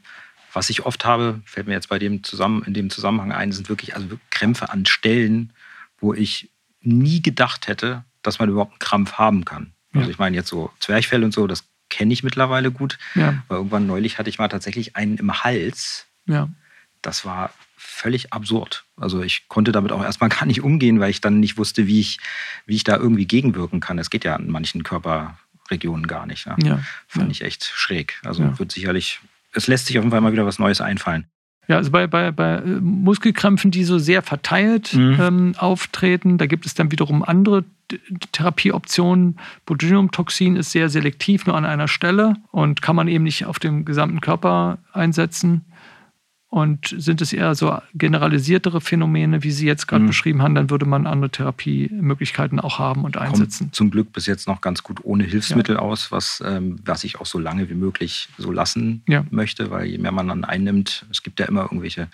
was ich oft habe, fällt mir jetzt bei dem zusammen, in dem Zusammenhang ein, sind wirklich also Krämpfe an Stellen, wo ich nie gedacht hätte, dass man überhaupt einen Krampf haben kann. Ja. Also ich meine jetzt so Zwerchfell und so, das kenne ich mittlerweile gut. Ja. Weil irgendwann neulich hatte ich mal tatsächlich einen im Hals. Ja. Das war völlig absurd. Also ich konnte damit auch erstmal gar nicht umgehen, weil ich dann nicht wusste, wie ich, wie ich da irgendwie gegenwirken kann. Das geht ja an manchen Körperregionen gar nicht. Ne? Ja. Fand ich echt schräg. Also wird sicherlich, es lässt sich auf jeden Fall mal wieder was Neues einfallen. Ja, also bei, bei, bei äh, Muskelkrämpfen, die so sehr verteilt mhm. ähm, auftreten, da gibt es dann wiederum andere Therapieoptionen. Botulinumtoxin ist sehr selektiv nur an einer Stelle und kann man eben nicht auf dem gesamten Körper einsetzen. Und sind es eher so generalisiertere Phänomene, wie Sie jetzt gerade mhm. beschrieben haben, dann würde man andere Therapiemöglichkeiten auch haben und einsetzen. Kommt zum Glück bis jetzt noch ganz gut ohne Hilfsmittel ja. aus, was, ähm, was ich auch so lange wie möglich so lassen ja. möchte, weil je mehr man dann einnimmt, es gibt ja immer irgendwelche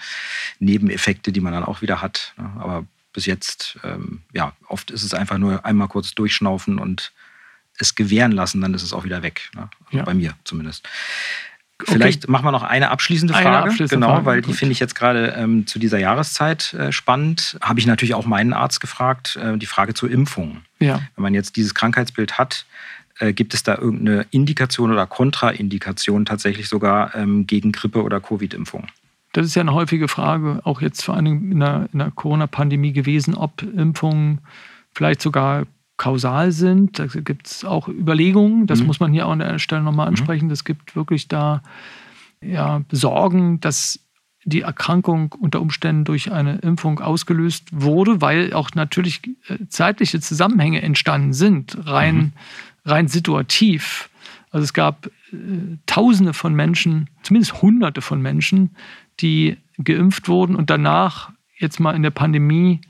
Nebeneffekte, die man dann auch wieder hat. Ne? Aber bis jetzt, ähm, ja, oft ist es einfach nur einmal kurz durchschnaufen und es gewähren lassen, dann ist es auch wieder weg. Ne? Also ja. Bei mir zumindest. Vielleicht okay. machen wir noch eine abschließende Frage. Eine abschließende genau, Frage. weil die finde ich jetzt gerade ähm, zu dieser Jahreszeit äh, spannend. Habe ich natürlich auch meinen Arzt gefragt, äh, die Frage zur Impfung. Ja. Wenn man jetzt dieses Krankheitsbild hat, äh, gibt es da irgendeine Indikation oder Kontraindikation tatsächlich sogar ähm, gegen Grippe- oder Covid-Impfung? Das ist ja eine häufige Frage, auch jetzt vor allem in der, in der Corona-Pandemie gewesen, ob Impfungen vielleicht sogar kausal sind. Da gibt es auch Überlegungen, das mhm. muss man hier auch an der Stelle nochmal mhm. ansprechen. Es gibt wirklich da ja, Sorgen, dass die Erkrankung unter Umständen durch eine Impfung ausgelöst wurde, weil auch natürlich äh, zeitliche Zusammenhänge entstanden sind, rein, mhm. rein situativ. Also es gab äh, Tausende von Menschen, zumindest Hunderte von Menschen, die geimpft wurden und danach jetzt mal in der Pandemie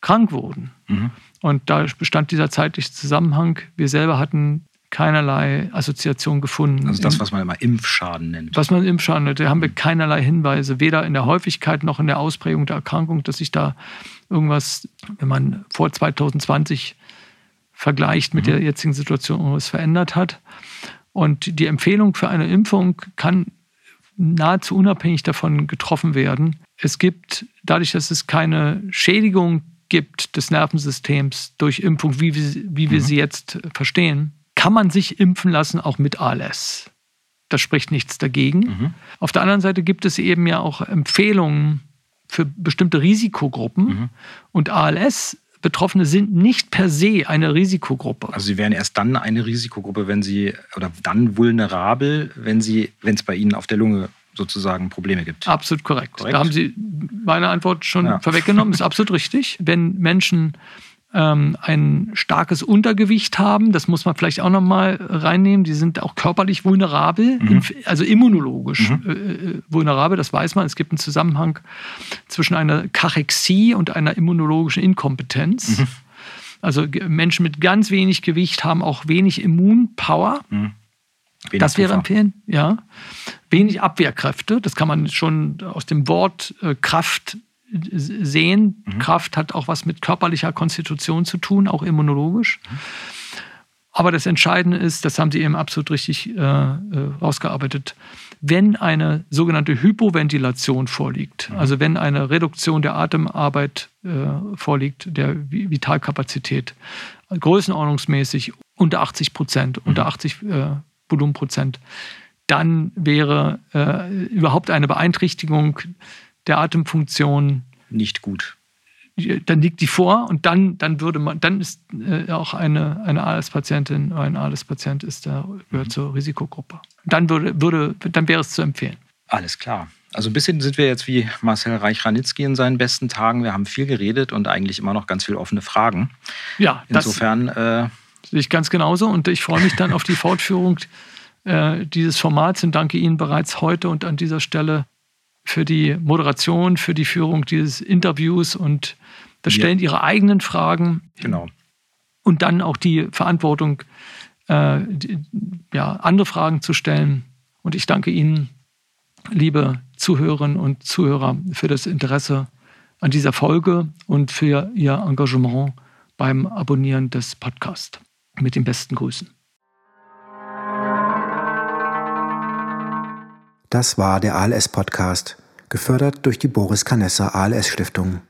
krank wurden. Mhm. Und da bestand dieser zeitliche Zusammenhang. Wir selber hatten keinerlei Assoziation gefunden. Also das, was man immer Impfschaden nennt. Was man Impfschaden nennt. Da haben wir keinerlei Hinweise, weder in der Häufigkeit noch in der Ausprägung der Erkrankung, dass sich da irgendwas, wenn man vor 2020 vergleicht mit mhm. der jetzigen Situation, irgendwas verändert hat. Und die Empfehlung für eine Impfung kann nahezu unabhängig davon getroffen werden. Es gibt, dadurch, dass es keine Schädigung gibt des Nervensystems durch Impfung, wie wir, wie wir mhm. sie jetzt verstehen, kann man sich impfen lassen, auch mit ALS. Das spricht nichts dagegen. Mhm. Auf der anderen Seite gibt es eben ja auch Empfehlungen für bestimmte Risikogruppen. Mhm. Und ALS Betroffene sind nicht per se eine Risikogruppe. Also sie wären erst dann eine Risikogruppe, wenn sie oder dann vulnerabel, wenn sie, wenn es bei ihnen auf der Lunge sozusagen Probleme gibt. Absolut korrekt. korrekt. Da haben Sie meine Antwort schon ja. vorweggenommen. Ist absolut richtig. Wenn Menschen ähm, ein starkes Untergewicht haben, das muss man vielleicht auch noch mal reinnehmen. Die sind auch körperlich vulnerabel, mhm. also immunologisch mhm. Äh, äh, vulnerabel. Das weiß man. Es gibt einen Zusammenhang zwischen einer Kachexie und einer immunologischen Inkompetenz. Mhm. Also Menschen mit ganz wenig Gewicht haben auch wenig Immunpower. Mhm. Wenig das wäre empfehlen, ja. Wenig Abwehrkräfte, das kann man schon aus dem Wort äh, Kraft sehen. Mhm. Kraft hat auch was mit körperlicher Konstitution zu tun, auch immunologisch. Mhm. Aber das Entscheidende ist, das haben Sie eben absolut richtig äh, äh, rausgearbeitet, wenn eine sogenannte Hypoventilation vorliegt, mhm. also wenn eine Reduktion der Atemarbeit äh, vorliegt, der Vitalkapazität, größenordnungsmäßig unter 80 Prozent, mhm. unter 80 äh, Volumenprozent, dann wäre äh, überhaupt eine Beeinträchtigung der Atemfunktion nicht gut dann liegt die vor und dann, dann würde man, dann ist äh, auch eine, eine ALS-Patientin oder ein ALS-Patient ist da, gehört mhm. zur Risikogruppe. Dann würde, würde, dann wäre es zu empfehlen. Alles klar. Also ein bisschen sind wir jetzt wie Marcel Reich-Ranitzky in seinen besten Tagen. Wir haben viel geredet und eigentlich immer noch ganz viele offene Fragen. Ja, insofern. Äh, sehe ich ganz genauso und ich freue mich dann auf die Fortführung äh, dieses Formats und danke Ihnen bereits heute und an dieser Stelle für die Moderation, für die Führung dieses Interviews und das Stellen ja. ihrer eigenen Fragen. Genau. Und dann auch die Verantwortung, äh, die, ja, andere Fragen zu stellen. Und ich danke Ihnen, liebe Zuhörerinnen und Zuhörer, für das Interesse an dieser Folge und für Ihr Engagement beim Abonnieren des Podcasts. Mit den besten Grüßen. Das war der ALS-Podcast, gefördert durch die Boris Canessa ALS Stiftung.